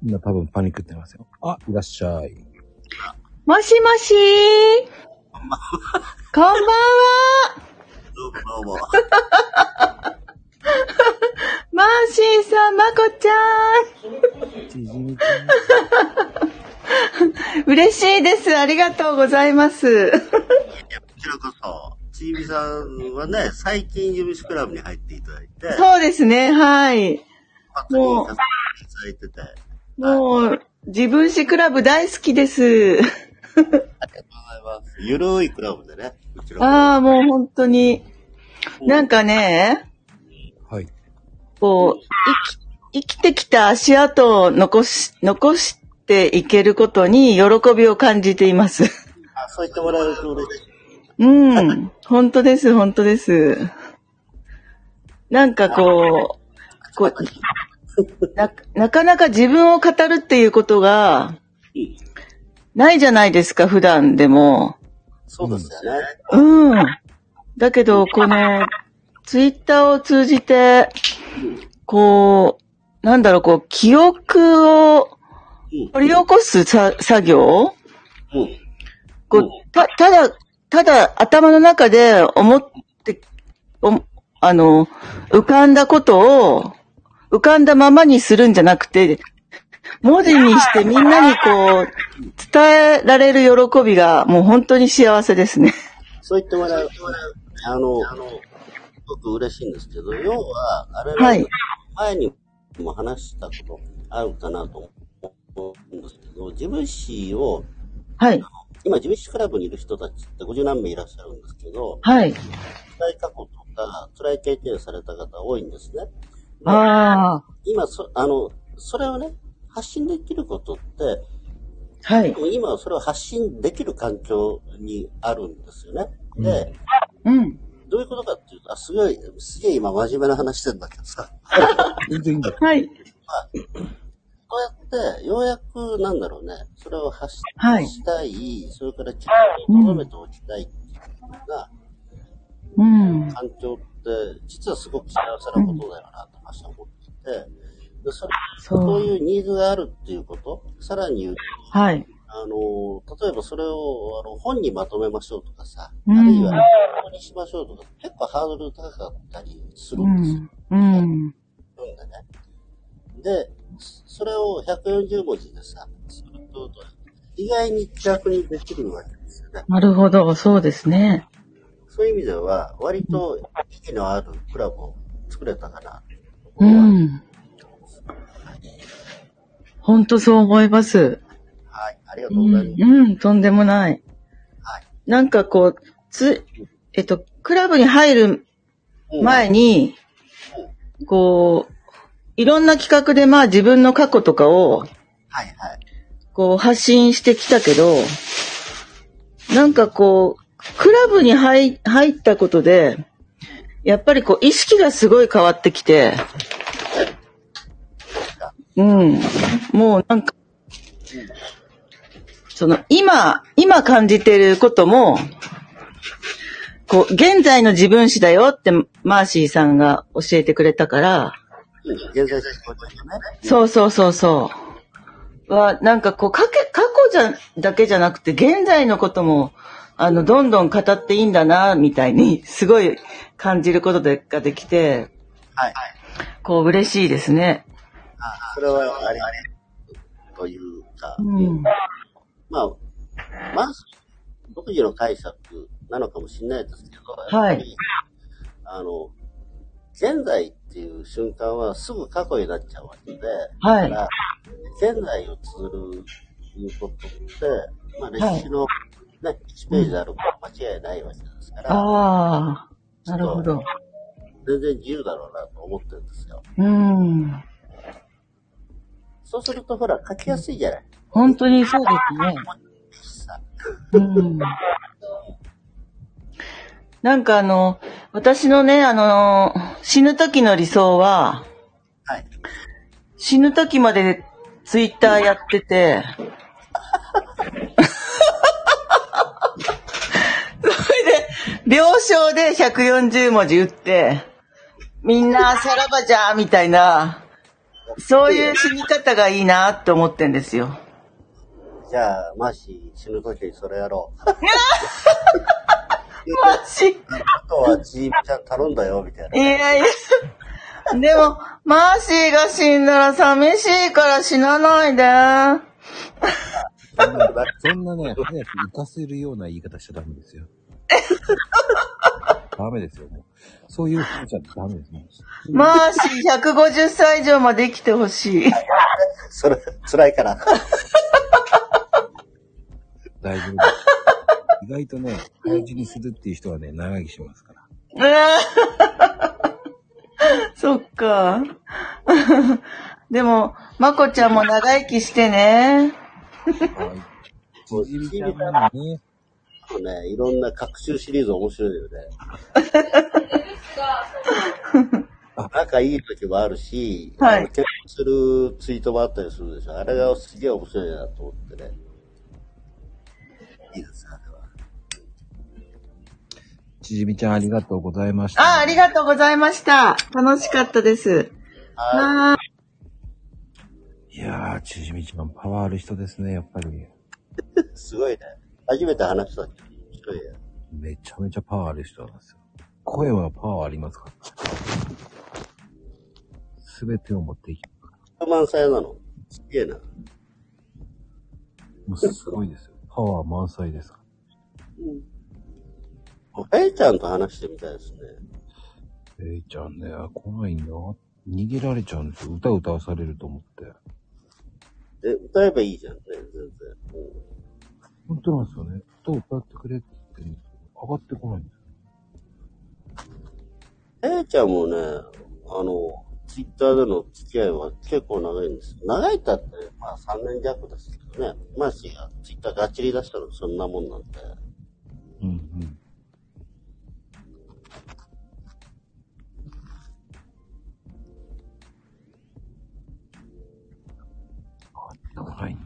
今多分パニックってますよ。あ、いらっしゃい。もしもしー <laughs> こんばんはどうもどうも。マーシーさん、まこちゃん <laughs> 嬉しいです。ありがとうございます。こちらこそ、ちいみさんはね、最近指史クラブに入っていただいて、そうですね、はい。もうもう、自分史クラブ大好きです。ありがとうございます。ゆるいクラブでね、ああ、もう本当に。なんかね、はい。こう、生き、生きてきた足跡を残し、残していけることに喜びを感じています。あそう言ってもらえると嬉しい。うん。本当です、本当です。なんかこう、こう、な、なかなか自分を語るっていうことが、ないじゃないですか、普段でも。そうですよね。うん。だけど、この、ツイッターを通じて、こう、なんだろう、こう、記憶を掘り起こすさ作業？うん。こう、た、ただ、ただ頭の中で思って、おあの、浮かんだことを、浮かんだままにするんじゃなくて、文字にしてみんなにこう、伝えられる喜びがもう本当に幸せですね。そう言ってもらえるとね、あの、すごく嬉しいんですけど、要は、あれははい。前にも話したことあるかなと思うんですけど、自分史を、はい。今、自分史クラブにいる人たちって50何名いらっしゃるんですけど、はい。辛い過去とか、辛い経験された方多いんですね。でああ。今、そ、あの、それをね、発信できることって、はい。今はそれを発信できる環境にあるんですよね。で、うん。どういうことかっていうと、あ、すごい、すげえ今真面目な話してんだけどさ。<laughs> 全然いいんだ。はい。こうやって、ようやく、なんだろうね、それを発信はいしたい、それから記録を留めておきたいっていうようなうん。環境って、実はすごく幸せなことだよなと、私は思ってて、でそれそういうニーズがあるっていうこと、さらに言うと、はい。あの、例えばそれをあの本にまとめましょうとかさ、うんあるいはこにしましょうとか、結構ハードル高かったりするうんですよ。ん。うん。読んでね。で、それを140文字でさ、すると、意外に気楽にできるわけですよね。なるほど、そうですね。そういう意味では、割と意義のあるクラブを作れたかな。うん。本当そう思います。はい、ありがとううございます。ん、うん、とんでもない。なんかこう、つ、えっと、クラブに入る前に、こう、いろんな企画でまあ自分の過去とかを、はいはい。こう発信してきたけど、なんかこう、クラブに入入ったことで、やっぱりこう意識がすごい変わってきて、うん。もうなんか、その今、今感じてることも、こう、現在の自分史だよってマーシーさんが教えてくれたから、現在進行中ね。そうそうそうそう。は、なんかこう、かけ、過去じゃ、だけじゃなくて、現在のことも、あの、どんどん語っていいんだな、みたいに、<laughs> すごい感じることでができて、はい。こう、嬉しいですね。それはありがというか、うん。まあ、まあ、独自の解釈なのかもしれないですけど、はいあの、現在っていう瞬間はすぐ過去になっちゃうわけで、はいだから現在を綴るいうことって、まあ歴史の、ね、1ページであることは間違いないわけですから、ああ、なるほど。全然自由だろうなと思ってるんですよ。うん。そうするとほら、書きやすいじゃない。本当にそうですね。<laughs> うん。なんかあの、私のね、あの、死ぬ時の理想は、はい。死ぬ時までツイッターやってて、それで、病床で140文字打って、みんなさらばじゃーみたいな、そういう死に方がいいなって思ってんですよ。じゃあ、マーシー死ぬ時にそれやろう。<laughs> マジあとはチームちゃん頼んだよ、みたいな。いやいや。でも、マーシーが死んだら寂しいから死なないで。そんなそんなね、早く行かせるような言い方しちゃダメですよ。<laughs> ダメですよ、もう。そういう人じゃダメです。マーシー150歳以上まで生きてほしい。それ、辛いから。大丈夫です。意外とね、大事にするっていう人はね、長生きしますから。<laughs> そっか。<laughs> でも、まこちゃんも長生きしてね。もう、チームちゃんもね、ね、いろんな各種シリーズ面白いよね。<laughs> 仲いい時もあるし、はい結婚するツイートもあったりするでしょ。あれがすげえ面白いなと思ってね。いいですね。ちじみちゃんありがとうございました。あ、ありがとうございました。楽しかったです。はいやー、ちじみちゃんパワーある人ですね、やっぱり。すごいね。初めて話した時面白いね。めちゃめちゃパワーある人なんですよ。声はパワーありますから。すべてを持っていき満載なの？すげえな。もうすごいですよ。パワー満載ですから。あやちゃんと話してみたいですね。えいちゃんね、来ないな。逃げられちゃうんですよ。歌歌わされると思って。え、歌えばいいじゃんね、全然。本当なんですよね。歌歌ってくれって言ってるんですけど、上がってこないんですよ。あやちゃんもね、あの、ツイッターでの付き合いは結構長いんですよ。長いったって、まあ3年弱ですけどね。マーシーがツイッターがっちり出したのそんなもんなんで。うんうん。い。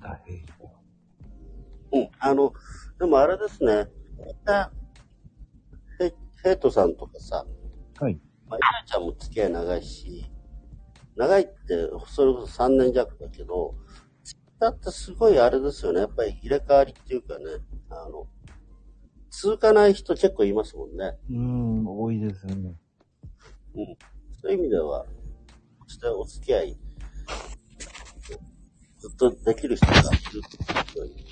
うん。あの、でもあれですね。みんな、ヘヘイトさんとかさ、はい。まあ、ややちゃんも付き合い長いし、長いって、それこそ3年弱だけど、ツイッターってすごいあれですよね。やっぱり入れ替わりっていうかね、あの、続かない人結構いますもんね。うーん、多いですね。うん。そういう意味では、お付き合い、ずっとできる人がいるってことに、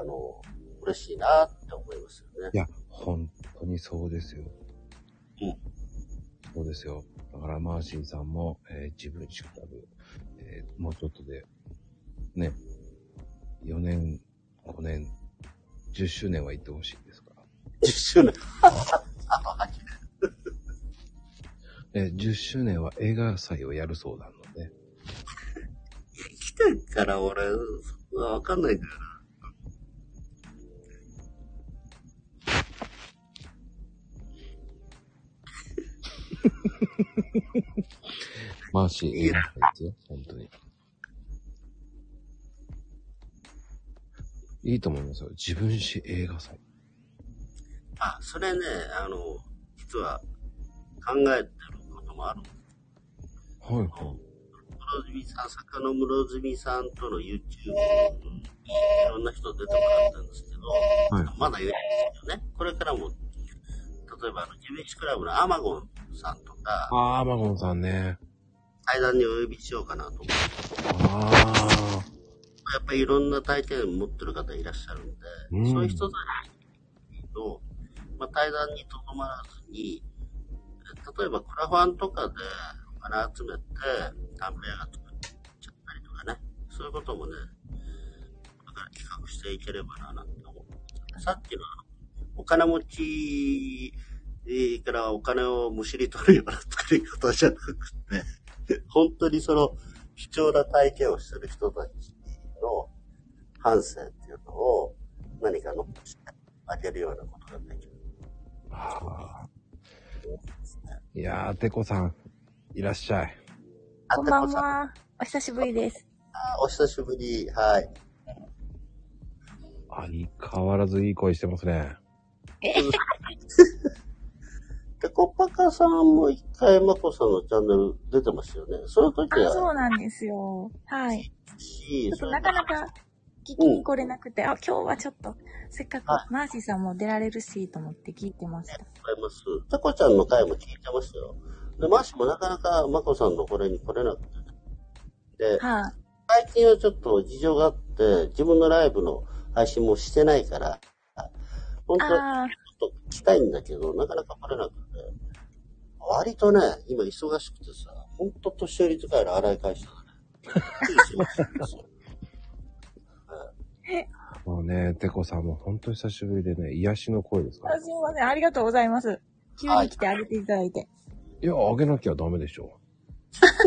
あの、嬉しいなって思いますよね。いや、本当にそうですよ。うん。そうですよ。だから、マーシーさんも、えー自分史クラブ、ええーもうちょっとで、ね、4年、5年、10周年は行ってほしいですから。10周年。あと8年。えー10周年は映画祭をやるそうなのから俺、そんなわかんないんだよな。マーシー映画祭ですよ、本当に。いいと思いますよ。自分史映画祭。あ、それね、あの、実は考えてることもある。はいはい。室住さん、作家の室住さんとの YouTube にいろんな人出てもらったんですけど、はいまだ言えないですよね。これからも、例えばあの、ジメシクラブのアマゴンさんとか、あー、アマゴンさんね。対談にお呼びしようかなと思って。あやっぱりいろんな体験持ってる方いらっしゃるんで、うんそういう人たちと、まあ、対談にとどまらずに、例えばクラファンとかでお金集めて、短編映画作っちゃったりとかね、そういうこともね、これから企画していければな、なんて思う。さっきのお金持ちからお金をむしり取るような作り方じゃなくて、<laughs> 本当にその貴重な体験をしてる人たちの反省っていうのを何か残してあげるようなことができる。ーあ。いやー、てこさん、いらっしゃい。あこんばんは。お久しぶりです。あお久しぶり。はい。相変わらずいい声してますね。<laughs> で、コッパカさんも一回マコさんのチャンネル出てましたよね。その時あ、そはうなんですよ。はい。し、ちょっとそれなかなか聞きに来れなくて、あ、今日はちょっと、せっかくはマーシーさんも出られるし、と思って聞いてました。ございます。タコちゃんの回も聞いてましたよ。で、マーシもなかなかマコさんのこれに来れなくて。で、はい。最近はちょっと事情があって、自分のライブの配信もしてないから、本当はあちょっと来たいんだけど、なかなか来れなくて。割とね、今忙しくてさ、ほんと年寄り使いの洗い返したね。<laughs> <laughs> もうね、てこさんも本当久しぶりでね、癒しの声ですかあ、ら。すいません。ありがとうございます。急に来てあげていただいて。いや、あげなきゃダメでしょ。<laughs>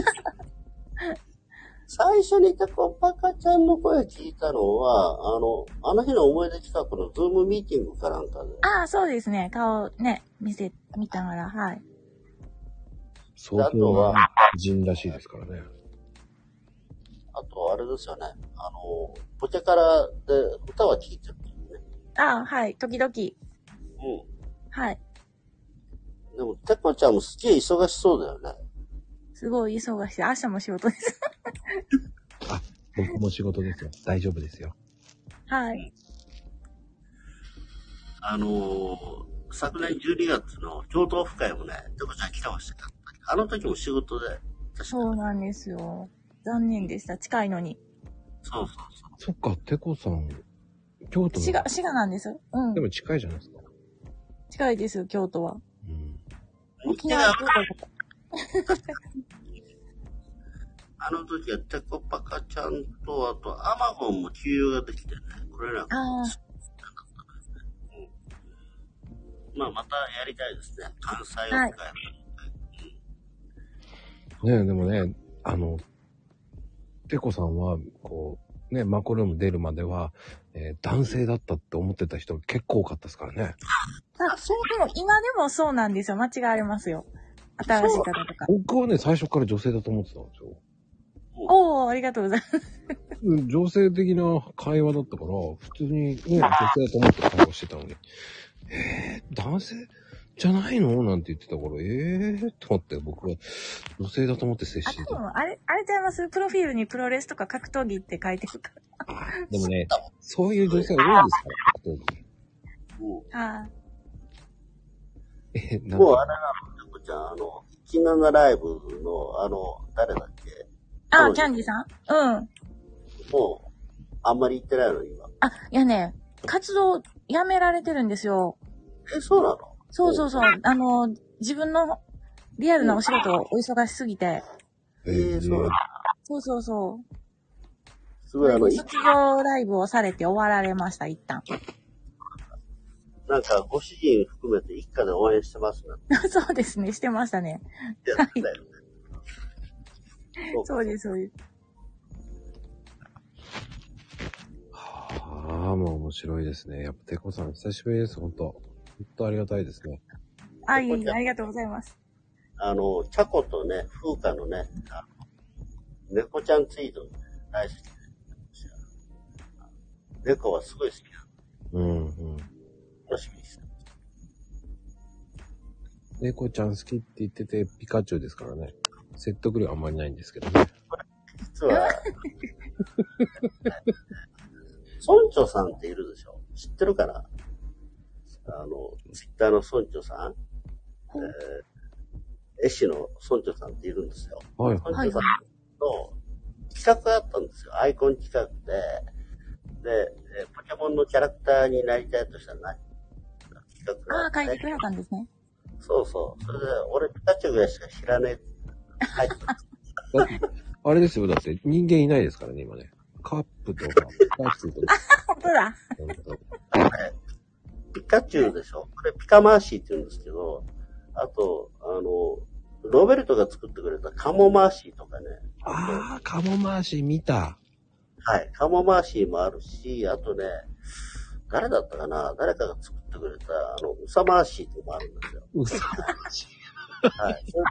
最初にタコパカちゃんの声聞いたのは、あの、あの日の思い出企画のズームミーティングかなんかで、ああ、そうですね。顔ね、見せ、見ながら、はい。相当な人らしいですからね。あとあれですよね、あの、ポチャカラで歌は聴いてるんね。ああ、はい。時々。うはい。ん。でも、タコちゃんもすげえ忙しそうだよね。すごい忙しい。明日も仕事です。僕も仕事ですよ。大丈夫ですよ。はい。あのー昨年12月の京都オフ会もね、タコちゃん来てました。あの時も仕事で、そうなんですよ。残念でした。近いのに。そうそうそっか、てこさん、京都の滋賀、滋賀なんです。うんで。も近いじゃないですか。近いですよ、京都は。沖縄。あの時はテコパカちゃんと、あとアマゴンも休養ができてね、これらが。ああ、まあ、またやりたいですね。関西オフ会。ねえ、でもね、あの、てこさんは、こう、ね、マコルーム出るまでは、えー男性だったって思ってた人が結構多かったですからね。あ、そう、でも今でもそうなんですよ。間違いありますよ。新しい方とか。僕はね、最初から女性だと思ってたんですよ。おー、ありがとうございます。うん女性的な会話だったから、普通にね、<laughs> 女性だと思って会話してたのに、えー、男性じゃないの？なんて言ってたから、えー、と思って僕は女性だと思って接あ、してた。多分、あれ、あれちゃいます？プロフィールにプロレスとか格闘技って書いてるかでもね、<laughs> そういう女性が多いですか？ら、格闘技ら。あえ、なんもうかあれなの、テコちゃん、あの、キナナライブの、あの、誰だっけ？あ。あ、キャンディさん？うん。もう、あんまり行ってないの、今。あ、いやね、活動やめられてるんですよ。え、そうなの？そうそうそう。あの、自分のリアルなお仕事お忙しすぎて。えー、そうそうそうそう。すごいあの、い卒業ライブをされて終わられました、一旦。なんかご主人含めて一家で応援してますなんて <laughs> そうですね、してましたね。言ってたよね。そうです、そうです。ああ、もう面白いですね。やっぱテコさん久しぶりです、ほんと。ほんとありがたいですね。あ、いえいえ、ありがとうございます。あの、チャコとね、風花のね、あの猫ちゃんツイート大好き。猫はすごい好きなうんうん。の。楽しみにして猫ちゃん好きって言ってて、ピカチュウですからね。説得力あんまりないんですけどね。実は、<laughs> 村長さんっているでしょ？知ってるかな？あの、ツイッターの村長さん、えー、絵師の村長さんっているんですよ。はい村長さんの企画があったんですよ。アイコン企画で、で、えーポケモンのキャラクターになりたいとしたら何？企画がああ、あって書いてくれたんですね。そうそう。それで、俺ピカチュウぐらいしか知らねえ。入ってただって、あれですよ。だって人間いないですからね、今ね。カップとか、ピカチュウとか。本当だ。ピカチュウでしょ？これピカマーシーって言うんですけど、あと、あの、ロベルトが作ってくれたカモマーシーとかね。ああ、カモマーシー見た。はい。カモマーシーもあるし、あとね、誰だったかな？誰かが作ってくれた、あの、ウサマーシーってのもあるんですよ。うさはい。それ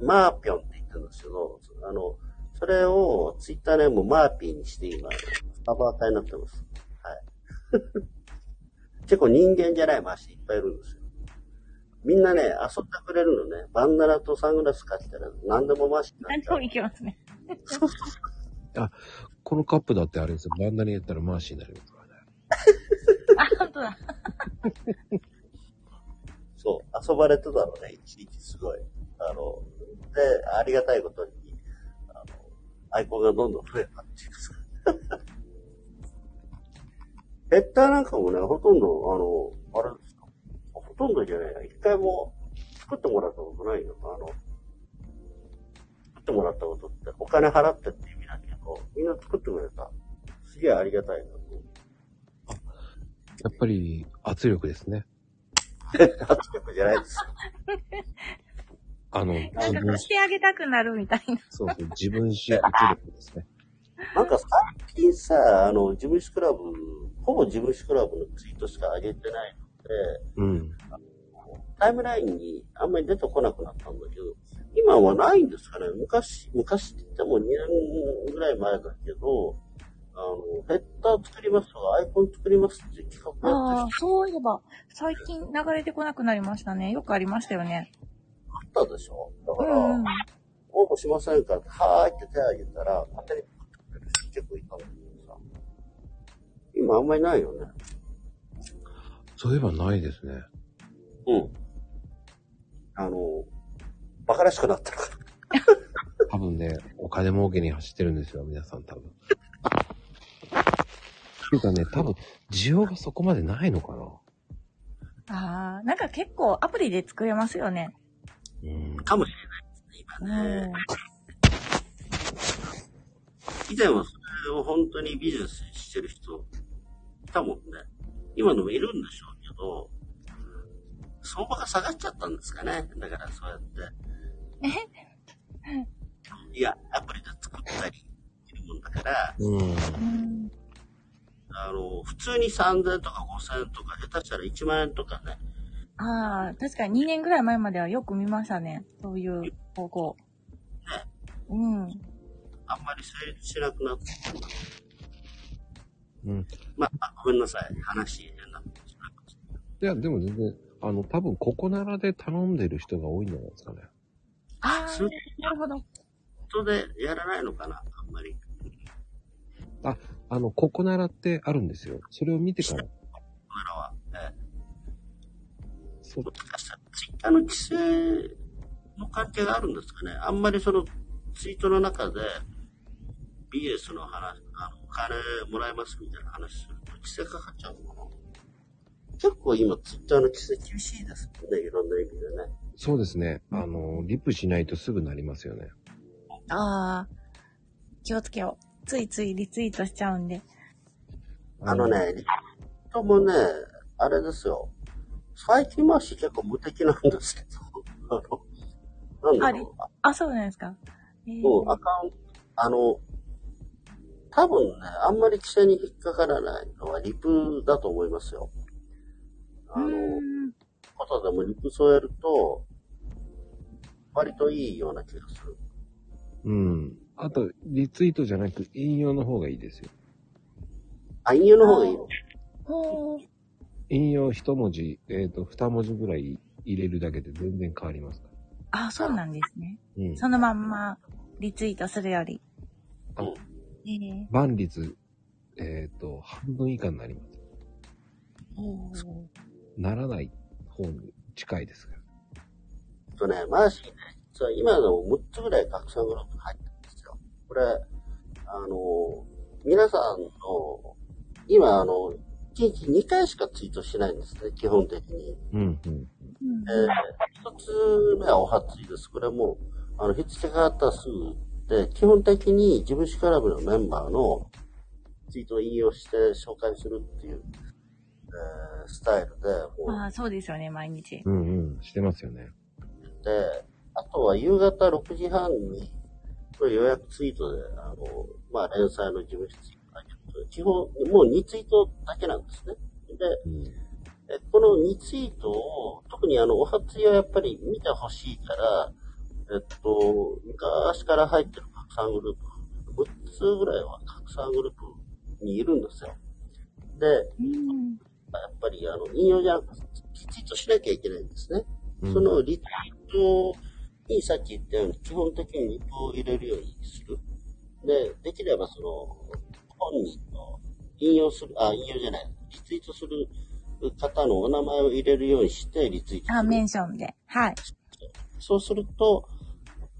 マーマーピョンって言ってるんですけど、あの、それをツイッターネームマーピーにして今、サバーターになってます。はい。結構人間じゃないマーシーいっぱいいるんですよ。みんなね、遊んでくれるのね。バンダナとサングラス買ったら何でもマーシーになっちゃう何でもいけますね。あ、このカップだってあれですよ。バンダにやったらマーシーになりますからね。<laughs> あ、本当だ。<laughs> そう、遊ばれてたのね、一日すごい。あの、で、ありがたいことに、あの、アイコンがどんどん増えたっていうか。ヘッダーなんかもね、ほとんど、あの、あれですか。ほとんどじゃないな。一回も作ってもらったことないよ。あの、作ってもらったことって、お金払ってって意味だけど、みんな作ってくれた。すげえありがたいなと。やっぱり圧力ですね。<laughs> 圧力じゃないですよ。あの、なん自分かこう、してあげたくなるみたいな。そうそう、自分史圧力ですね。なんか最近さ、あの、自分史クラブ、ほぼ自分史クラブのツイートしか上げてないので、うん。タイムラインにあんまり出てこなくなったんだけど、今はないんですかね昔、昔って言っても2年ぐらい前だけど、あの、ヘッダー作りますとか、アイコン作りますっていう企画やああって、そういえば、最近流れてこなくなりましたね。よくありましたよね。あったでしょ？だから、うんうん。応募しませんかはーいって手を挙げたら、勝手に作ってくれる人結構いたんだけどさ。今あんまりないよね。そういえばないですね。うん。あの、バカらしくなってるから。<laughs> 多分ね、お金儲けに走ってるんですよ、皆さん多分。<laughs> っていうかね、多分、需要がそこまでないのかな。ああ、なんか結構アプリで作れますよね。うん。かもしれないですね、今ね。うん。以前はそれを本当にビジネスにしてる人、いたもんね。今のもいるんでしょうけど、相場が下がっちゃったんですかね。だからそうやって。いや、アプリで作ったりするもんだから、あの、普通に3000円とか5000円とか、下手したら1万円とかね、ああ、確かに2年ぐらい前まではよく見ましたね。そういう方向。うん。あんまり成立しなくなって。うん。まあ、ごめんなさい。話変なことしなくて。いや、でも全然、あの、多分、ここならで頼んでる人が多いんじゃないですかね。あそれあ、なるほど。人でやらないのかなあんまり。あ、あの、ここならってあるんですよ。それを見てから。これらは。ええそうもしかしたらツイッターの規制の関係があるんですかね。あんまりそのツイートの中で BS の話、あの、お金もらえますみたいな話すると規制かかっちゃうのかな。結構今ツイッターの規制厳しいですよね。いろんな意味でね。そうですね。あの、リップしないとすぐなりますよね。ああ。気をつけよう。ついついリツイートしちゃうんで。あのね、リツイートもね、あれですよ。最近回し結構無敵なんですけど、<laughs> あの、なんだろう。あ、そうなんですか。えーうん、アカウント、あの、多分ね、あんまり規制に引っかからないのはリプだと思いますよ。あの、ことでもリプ添えると、割といいような気がする。うん。あと、リツイートじゃなく、引用の方がいいですよ。あ、引用の方がいいの？ほう。引用一文字、えっ、と、二文字ぐらい入れるだけで全然変わりますかあ、そうなんですね。ら。うん。そのまんまリツイートするより。うん。えー万率、えっ、と、半分以下になります。ならない方に近いですから。とね、マーシーね、実は今の6つぐらい拡散グループに入ってるんですよ。これ、あの、皆さんの、今、あの、1日2回しかツイートしないんですね、基本的に。うん、うん。えー一つ目はお初いです。これも、あの、日付があったらすぐで、基本的に自分史クラブのメンバーのツイートを引用して紹介するっていう、えースタイルで、もうああ、そうですよね、毎日。うんうん。してますよね。で、あとは夕方6時半に、これ予約ツイートで、あの、まあ、連載の事務室ツイートだけど、基本、もう2ツイートだけなんですね。で、えこの2ツイートを、特にあの、お初いはやっぱり見てほしいから、えっと、昔から入ってる拡散グループ、6つぐらいは拡散グループにいるんですよ。で、やっぱりあの、引用じゃなくて、リツイートしなきゃいけないんですね。そのリツイートにさっき言ったように、基本的にリプを入れるようにする。で、できればその、本人の引用する、あ、引用じゃない、リツイートする方のお名前を入れるようにしてリツイートあ、メンションで。はい。そうすると、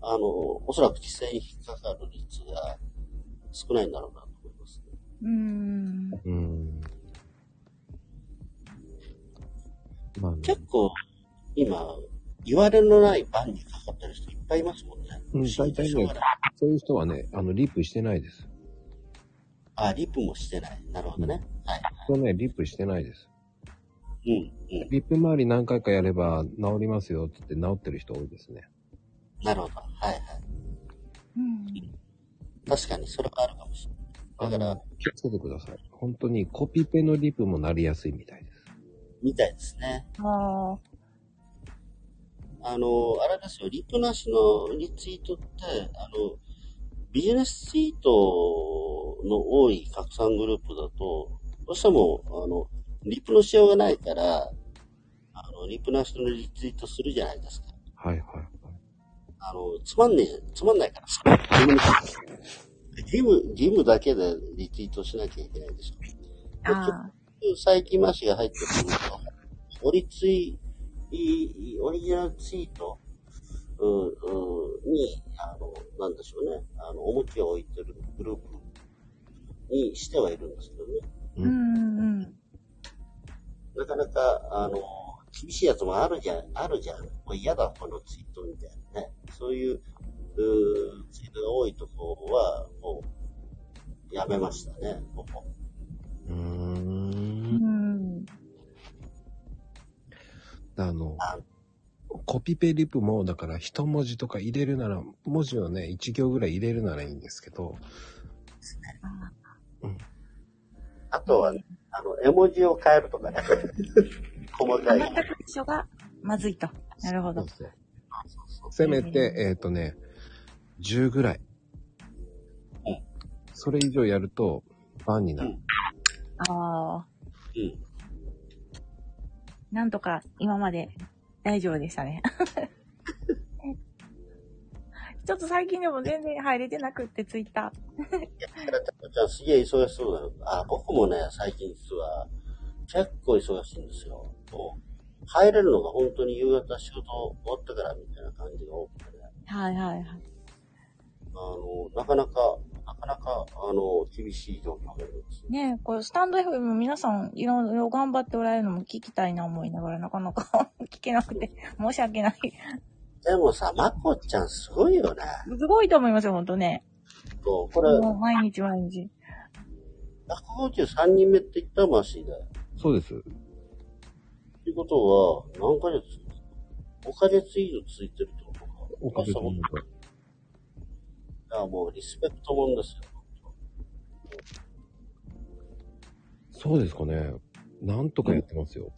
あの、おそらく規制に引っかかる率が少ないんだろうなと思います。うーん。うん。まあ、ね、結構、今、言われのない番にかかってる人いっぱいいますもんね。うん、大体ね、そういう人はね、あの、リップしてないです。あ、リップもしてない。なるほどね。はい。そうね、リップしてないです。うん、うん。リップ周り何回かやれば治りますよって言って治ってる人多いですね。なるほど。はいはい。確かにそれはあるかもしれない。だから、気をつけてください。本当にコピペのリップもなりやすいみたいです。みたいですね。ああの、あれですよ、リプなしのリツイートって、あの、ビジネスツイートの多い拡散グループだと、どうしても、あの、リプのしようがないから、あの、リプなしのリツイートするじゃないですか。はいはい。あの、つまんねえ、つまんないから、それ義務、義務だけでリツイートしなきゃいけないでしょ。あ最近マシが入ってくると、オリツイ、オリジナルツイート、うんうん、に、あの、なんでしょうね、あの、重きを置いてるグループにしてはいるんですけどね。うんうん。なかなか、あの、厳しいやつもあるじゃん、あるじゃん。もう嫌だ、このツイートみたいなね。そういう、うーツイートが多いところは、もう、やめましたね、僕も。うーん。うん。あの、コピペリップも、だから一文字とか入れるなら、文字をね、一行ぐらい入れるならいいんですけど、あとは、あの、絵文字を変えるとかね。細かい。全く一緒がまずいと。なるほど。せめて、えっ、とね、10ぐらい。それ以上やると、バンになる。ああ。うん。なんとか今まで大丈夫でしたね。<laughs> ちょっと最近でも全然入れてなくって、ツイッター。だから、たこちゃんすげえ忙しそうだよ。あ、僕もね、最近実は、結構忙しいんですよ。入れるのが本当に夕方仕事終わってからみたいな感じが多くてね。はいはいはい。あの、なかなか、なかなか、あの、厳しい状況です。ねえ、これスタンド FM も皆さんいろいろ頑張っておられるのも聞きたいな思いながらなかなか <laughs> 聞けなくて申し訳ない。でもさ、まこちゃんすごいよね。すごいと思いますよ、ほんとね。そう、これ、もう毎日毎日。153人目って言ったらマシーだよ。そうです。っていうことは、何ヶ月 ?5 ヶ月以上続いてるってことか。おかげさまで。いや、もうリスペクトもんですよ。そうですかね。なんとかやってますよ。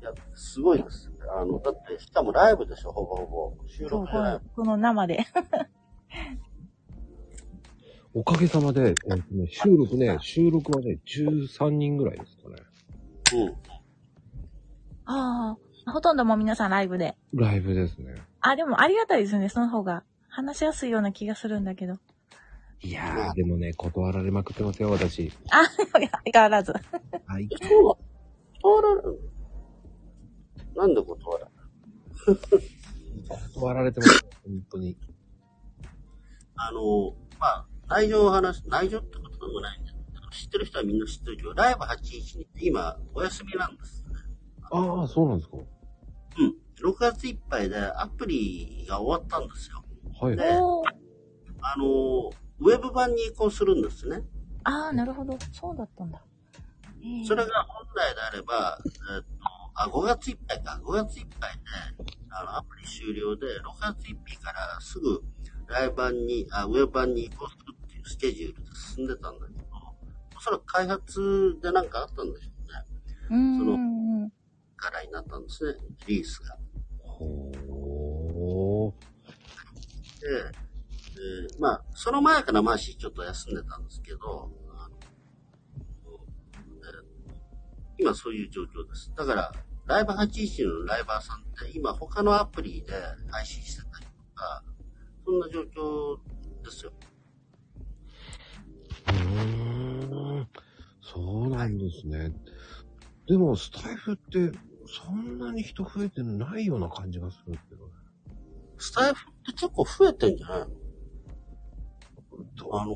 いや、すごいです。あの、だって、しかもライブでしょ、ほぼほぼ。収録じゃない。この生で。おかげさまで、えっとね、収録ね、収録はね、13人ぐらいですかね。うん。ああ、ほとんどもう皆さんライブで。ライブですね。あ、でもありがたいですね、その方が。話しやすいような気がするんだけど。いやー、でもね、断られまくってますよ、私。あ、いや相変わらず。はい。そう断られるのなんで断られる？断られてます、本当に。あの、まあ、内情を話す、内情ってことでもないんだけど、知ってる人はみんな知ってるけど、ライブ812って今、お休みなんです。ああ、そうなんですか。うん。6月いっぱいでアプリが終わったんですよ。はい。で、あの、ウェブ版に移行するんですね。ああ、なるほど。そうだったんだ。ええそれが本来であれば、えっと、あ、5月いっぱいか、5月いっぱいで、あの、アプリ終了で、6月1日からすぐ、ライブ版に、あ、ウェブ版に移行するスケジュールで進んでたんだけど、おそらく開発でなんかあったんでしょうね。うーん。そのうんからになったんですね、リリースが。ほー。で、えーまあ、その前からマーシーちょっと休んでたんですけど、あのえー今そういう状況です。だから、ライブ81のライバーさんって今他のアプリで配信してたりとか、そんな状況ですよ。うーん。そうなんですね。でも、スタイフって、そんなに人増えてないような感じがするけどね。スタイフって結構増えてんじゃないの？あの、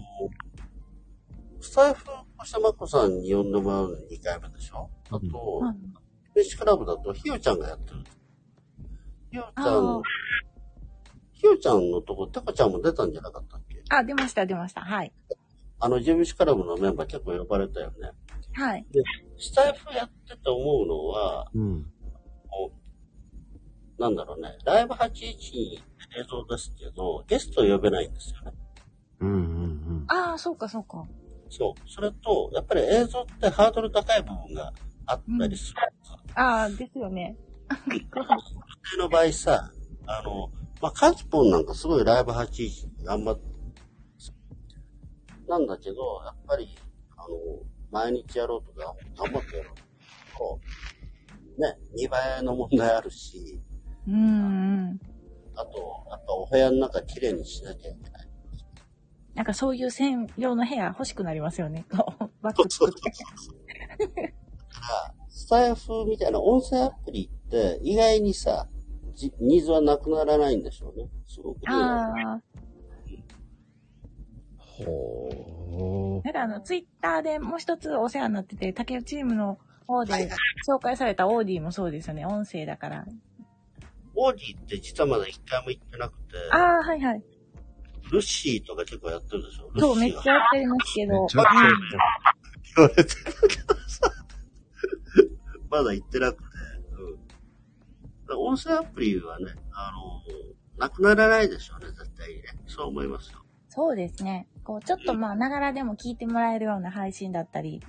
スタイフ、こしたまこさんに呼んでもらうの2回目でしょ？あと、フェシクラブだとひよちゃんがやってる。ひよちゃん、ひよちゃんのとこ、てこちゃんも出たんじゃなかったっけ？あ、出ました、出ました。はい。あの、ジェビシクラブのメンバー結構呼ばれたよね。はい。で、スタイフやってて思うのは、うん。こうなんだろうね、ライブ81映像ですけど、ゲスト呼べないんですよね。うんうんうん。ああ、そうか、そうか。そう。それと、やっぱり映像ってハードル高い部分があったりする。ああ、ですよね。<laughs> の場合さ、あの、まあ、カズポンなんかすごいライブ81頑張って、なんだけど、やっぱり、あの、毎日やろうとか、頑張ってやろうと、ね、見栄えの問題あるし、うんうん。あと、やっぱお部屋の中きれいにしなきゃいけない。なんかそういう専用の部屋欲しくなりますよね。<laughs> バック作って。から、スタイフみたいな音声アプリって意外にさ、じニーズはなくならないんでしょうね。すごくね。ああ。ほなんかあの、ツイッターでもう一つお世話になってて、竹内チームの方で紹介されたオーディもそうですよね。音声だから。オーディって実はまだ一回も行ってなくて、ああ、はいはい。ルッシーとか結構やってるでしょ？そう、めっちゃやってますけど。めっちゃやってうん言われてるけどさ、まだ行ってなくて、うん。音声アプリはね、あの、なくならないでしょうね、絶対にね。そう思いますよ。そうですね。こう、ちょっとまあ、ながらでも聞いてもらえるような配信だったり、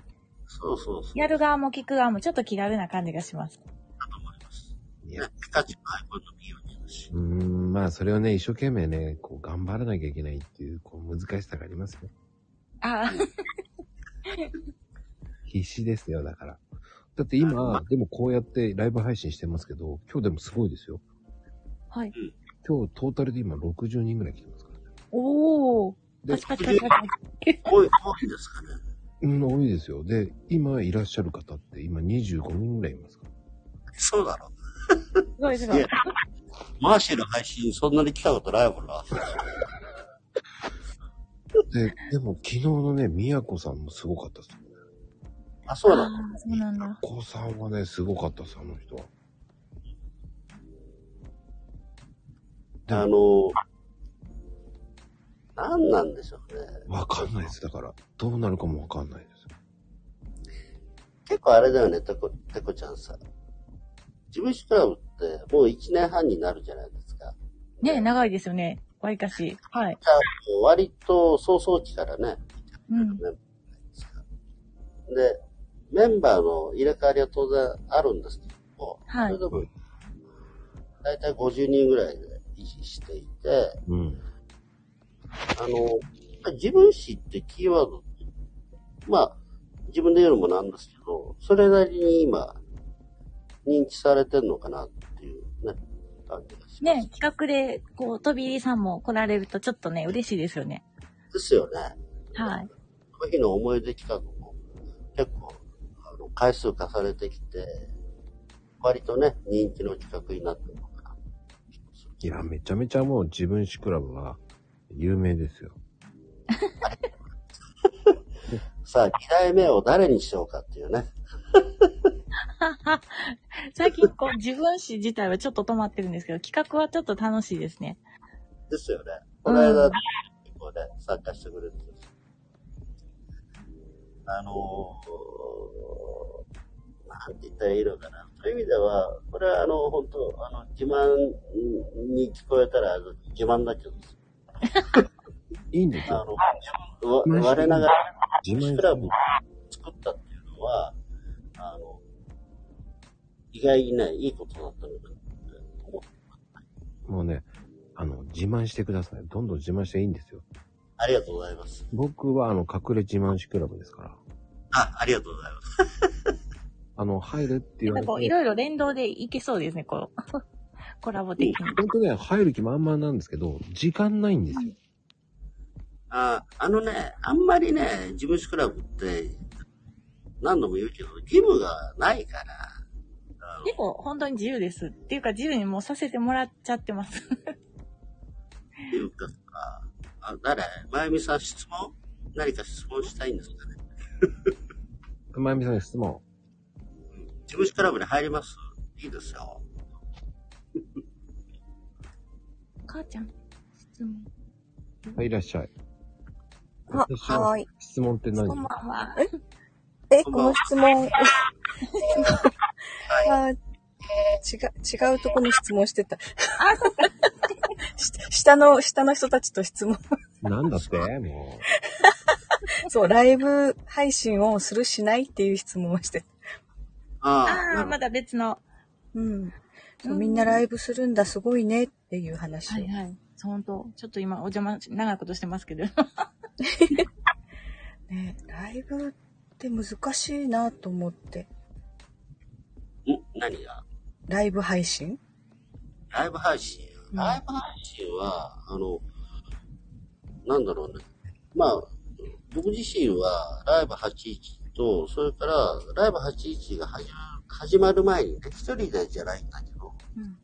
そうそうそう。やる側も聞く側もちょっと気軽な感じがします。ね、ピカチュウのアイコンの見ようし。うーん、まあ、それをね、一生懸命ね、こう、頑張らなきゃいけないっていう、こう、難しさがありますよ。ああ、必死ですよ、だから。だって今、でもこうやってライブ配信してますけど、今日でもすごいですよ。はい。今日トータルで今60人ぐらい来てます。おお。でパチパチパチパチ。多い、多いですかね。うん、多いですよ。で、今いらっしゃる方って今25人ぐらいいますか？ら。そうだろ。すごいすごい。マーシーの配信そんなに来たことないもんな。で、でも昨日のね、宮子さんもすごかったです。あ、そうだ。ああ、そうなんだ。子さんはね、すごかったです、あの人は。あの、な何なんでしょうね。わかんないです。だから、どうなるかもわかんないです。結構あれだよね、てこ、てこちゃんさ。自分史クラブってもう1年半になるじゃないですか。ね長いですよね。わりかし。はい。じゃあ割と早々期からね、うん。で、メンバーの入れ替わりは当然あるんですけども、はいそれでも、だいたい50人ぐらいで維持していて、うん。あの、自分史ってキーワードって、まあ、自分で言うのもなんですけど、それなりに今、認知されてんのかなっていうね、感じがします。ね企画で、こう、飛び入りさんも来られるとちょっとね、嬉しいですよね。ですよね。はい。この日の思い出企画も結構、あの、回数重ねてきて、割とね、人気の企画になってるのかな。いや、めちゃめちゃもう自分史クラブは有名ですよ。さあ、2代目を誰にしようかっていうね。<laughs> 最近、こう、自分史自体はちょっと止まってるんですけど、企画はちょっと楽しいですね。ですよね。この間、ここで参加してくれてるんですあのー、なんて言ったらいいのかな。そういう意味では、これはあの、本当あの、自慢に聞こえたら自慢だけど、<laughs> いいんですあよ。の、わ我ながら、自慢自クラブを作ったっていうのは、あの、意外にね、いいことだったのかなって思う。もうね、あの、自慢してください。どんどん自慢していいんですよ。ありがとうございます。僕はあの、隠れ自慢史クラブですから。あ、ありがとうございます。<laughs> あの、入るって言われなんかこう、いて。ろいろ連動でいけそうですね、こう。コラボ的に。本当ね、入る気満々なんですけど、時間ないんですよ。ああのね、あんまりね、事務所クラブって、何度も言うけど、義務がないから、結構、本当に自由です。っていうか、自由にもうさせてもらっちゃってます。っていうかさ、あ、誰？まゆみさん質問？何か質問したいんですかね？まゆみさんに質問。事務所クラブに入ります？いいですよ。<laughs> 母ちゃん、質問。はい、いらっしゃい。あ、はーい。質問って何？こんばんは。え、この質問、あ違う、違うとこの質問してた。<laughs> し下の、下の人たちと質問。なんだって？も <laughs> そう、ライブ配信をするしないっていう質問をしてた。あああ、まだ別の。うん。そう、みんなライブするんだ、すごいねっていう話を。はいはい。そう本当ちょっと今お邪魔し、長いことしてますけど。<laughs> ねライブって難しいなと思って。ん何が？ライブ配信？ライブ配信？ライブ配信は、あの、なんだろうね。まあ、僕自身はライブ81と、それからライブ81が始ま始まる前にね、一人でじゃないんだけど、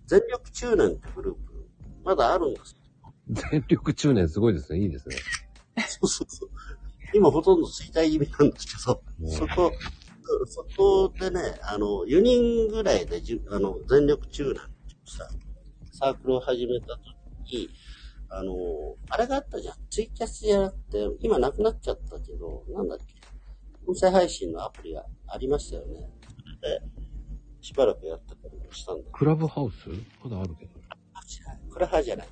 全力中年ってグループ、まだあるんですよ。全力中年すごいですね。いいですね。そうそうそう。今ほとんど衰退気味なんですけど、そこ、そこでね、あの、4人ぐらいでじゅ、あの、全力中年ってさ、サークルを始めた時に、あの、あれがあったじゃん。ツイキャスじゃなくて、今なくなっちゃったけど、なんだっけ。音声配信のアプリがありましたよね。で、しばらくやってたりもしたんだクラブハウス？まだあるけど。これ派じゃない。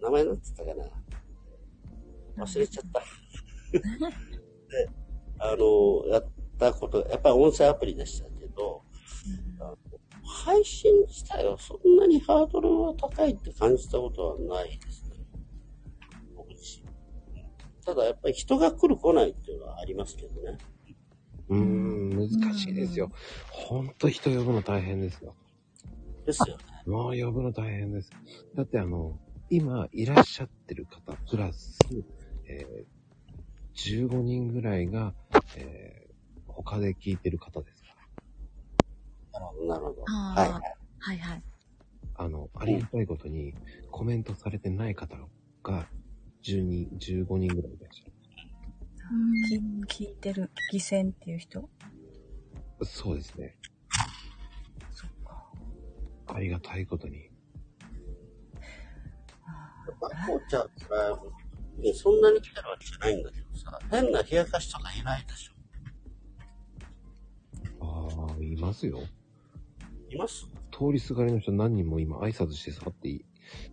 名前なんつったかな忘れちゃった。<laughs> で、あの、やったこと、やっぱり音声アプリでしたけど、配信自体はそんなにハードルは高いって感じたことはないですね。僕自身。ただやっぱり人が来る来ないっていうのはありますけどね。うーん、難しいですよ。ほんと人呼ぶの大変ですよ。ですよね。もう呼ぶの大変です。だってあの、今いらっしゃってる方、プラス、えー、15人ぐらいが、えー、他で聞いてる方ですから。なるほど、なるほど。あはい。はいはい。あの、ありがたいことに、コメントされてない方が、10人、15人ぐらいいらっしゃる。聞聞いてる、犠牲っていう人そうですね。そっかありがたいことに。まこちゃんは、ねそんなに来てる。わけじゃないんだけどさ、変な冷やかしとかいないでしょ。ああ、いますよ。います通りすがりの人何人も今挨拶して去っていい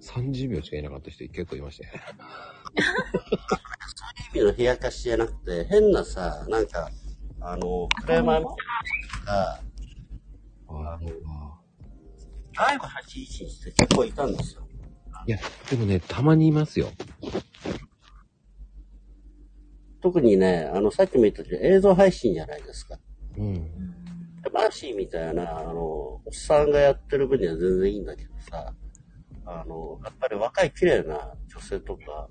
30秒しかいなかった人結構いましたよ。意味の冷やかしじゃなくて、変なさ、なんか、あの、クレーマーが、あの、ライブ811って結構いたんですよ。いや、でもね、たまにいますよ。特にね、あの、さっきも言ったけど、映像配信じゃないですか。うん。マーシーみたいな、あの、おっさんがやってる分には全然いいんだけどさ、あの、やっぱり若い綺麗な女性とか、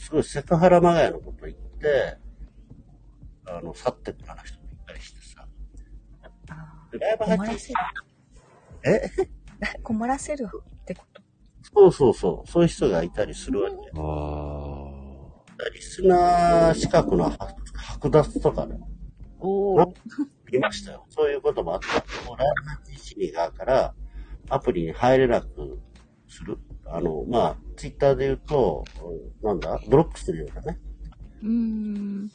すごいセクハラまがいのこと言って、あの、去ってくような人もいたりしてさ。でライブ困ら8せる。え？<laughs> 困らせるってこそうそうそう、そういう人がいたりするわけ。リスナー資格の剥剥奪とかね。おお。いましたよ。そういうこともあった。もうライブ812側からアプリに入れなくする？あの、まあ、ツイッターで言うと、うんなんだ？ドロップするようなね。うーん。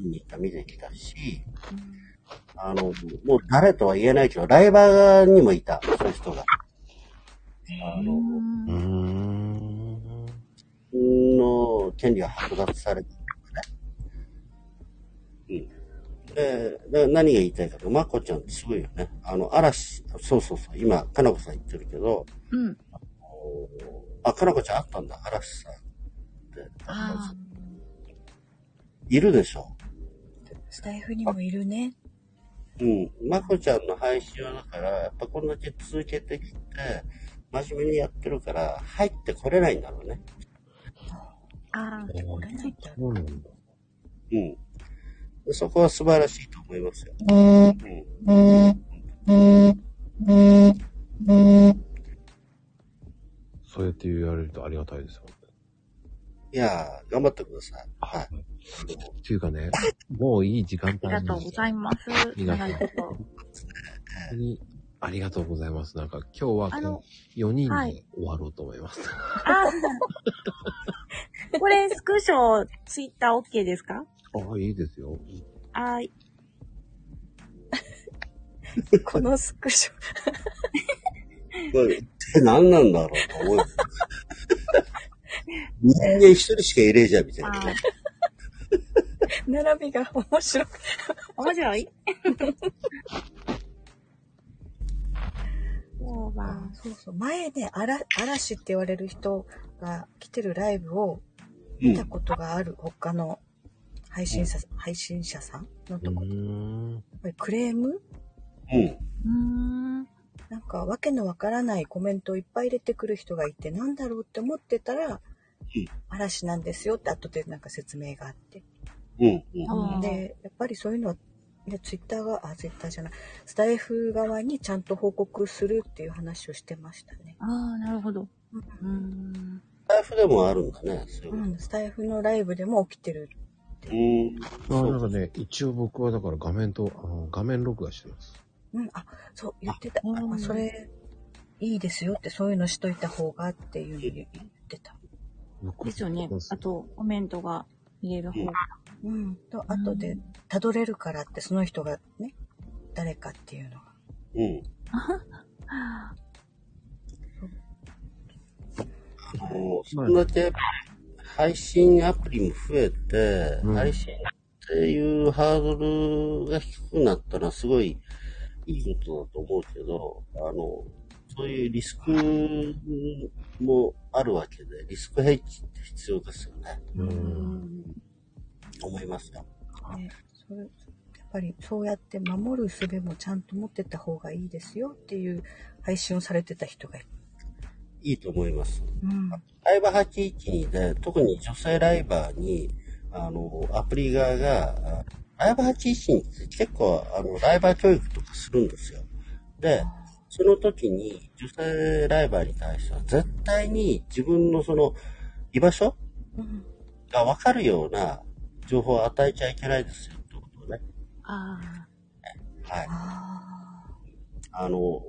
何人か見てきたし、あの、もう誰とは言えないけど、ライバーにもいた、そういう人が。あの、の権利が剥奪されてうん。で、で何が言いたいかと、まこちゃんってすごいよね。あの、嵐、そうそうそう、今、かなこさん言ってるけど、うん。あ、かなこちゃんあったんだ、嵐さんって。あいるでしょ。スタイフにもいるね。うん。まこちゃんの配信はだから、やっぱこんだけ続けてきて、真面目にやってるから、入ってこれないんだろうね。ああ、これないんだ。そうなんそこは素晴らしいと思いますよ。そうやって言われるとありがたいですよ。いやー、頑張ってください。はい。っていうかね、もういい時間帯ありがとうございます。本当にありがとうございます。なんか今日はあの4人はいで終わろうと思います。あー。これ、スクショ、ツイッター。OK ですかああ、いいですよ。はーい。<laughs> このスクショ。これって何なんだろうと思うよ。人間一人しかいねえじゃん、みたいなね。並びが面白く。面白い？<laughs> そうだ。そうそう。前ね、あら嵐って言われる人が来てるライブを見たことがある、他の配信者、配信者さんのとこ。やっぱりクレーム？うん。なんか、わけのわからないコメントをいっぱい入れてくる人がいて、なんだろうって思ってたら、嵐なんですよって後でなんか説明があって。うん。うんで、やっぱりそういうのは、ね、ツイッターが、あ、ツイッターじゃない、スタイフ側にちゃんと報告するっていう話をしてましたね。ああ、なるほど。うん。スタイフでもあるんだね。そういううん、スタイフのライブでも起きてる。うん。あなんかね、一応僕はだから画面と、あの画面録画してます。うん、あ、そう、言ってた。あ、それ、いいですよって、そういうのしといた方がっていうの言ってた。ですよね。あと、コメントが見れる方が。うん。と、後で、辿れるからって、その人がね、誰かっていうのが。うん。<laughs> あの、そんだけ配信アプリも増えて、配信っていうハードルが低くなったのはすごいいいことだと思うけど、あの、そういうリスクもあるわけで、リスクヘッジって必要ですよね。思いますよ。ね、それやっぱりそうやって守る術もちゃんと持ってた方がいいですよっていう配信をされてた人がいる。いいと思います。うん。ライバー812で、特に女性ライバーに、あの、アプリ側が、あライバー812って結構、あの、ライバー教育とかするんですよ。で、その時に女性ライバーに対しては、絶対に自分のその、居場所がわかるような情報を与えちゃいけないですよ、ってことね。あはい。あの、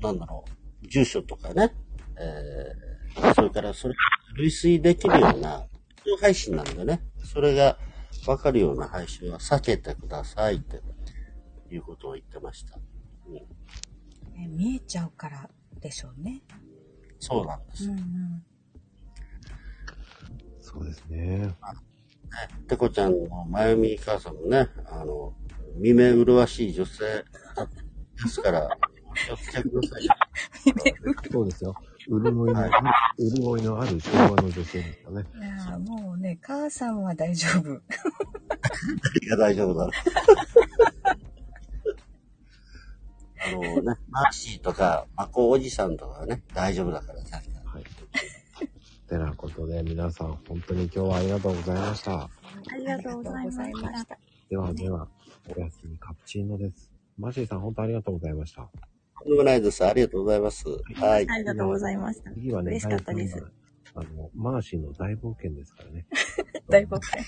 なんだろう、住所とかね、えーそれからそれ、類推できるような、配信なんでね、それがわかるような配信は避けてくださいっていうことを言ってました。うん、ね見えちゃうからでしょうね。そうなんです。うんうん。そうですね。てこちゃんのまゆみ母さんもね、あの、未明麗しい女性ですから、お気をつけください <laughs> よ。そうですよ。潤いの潤いのある昭和の女性ですかね。いやーもうね、母さんは大丈夫。何が大丈夫だろう。あのね、マーシーとか、マコおじさんとかはね、大丈夫だからさ。てなことで、皆さん、本当に今日はありがとうございました。ありがとうございました。ではでは、おやすみカプチーノです。マシーさん、本当ありがとうございました。とんでもないです。ありがとうございます。はい。ありがとうございました。次はね、嬉しかったです。あの、マーシーの大冒険ですからね。<laughs> 大冒険。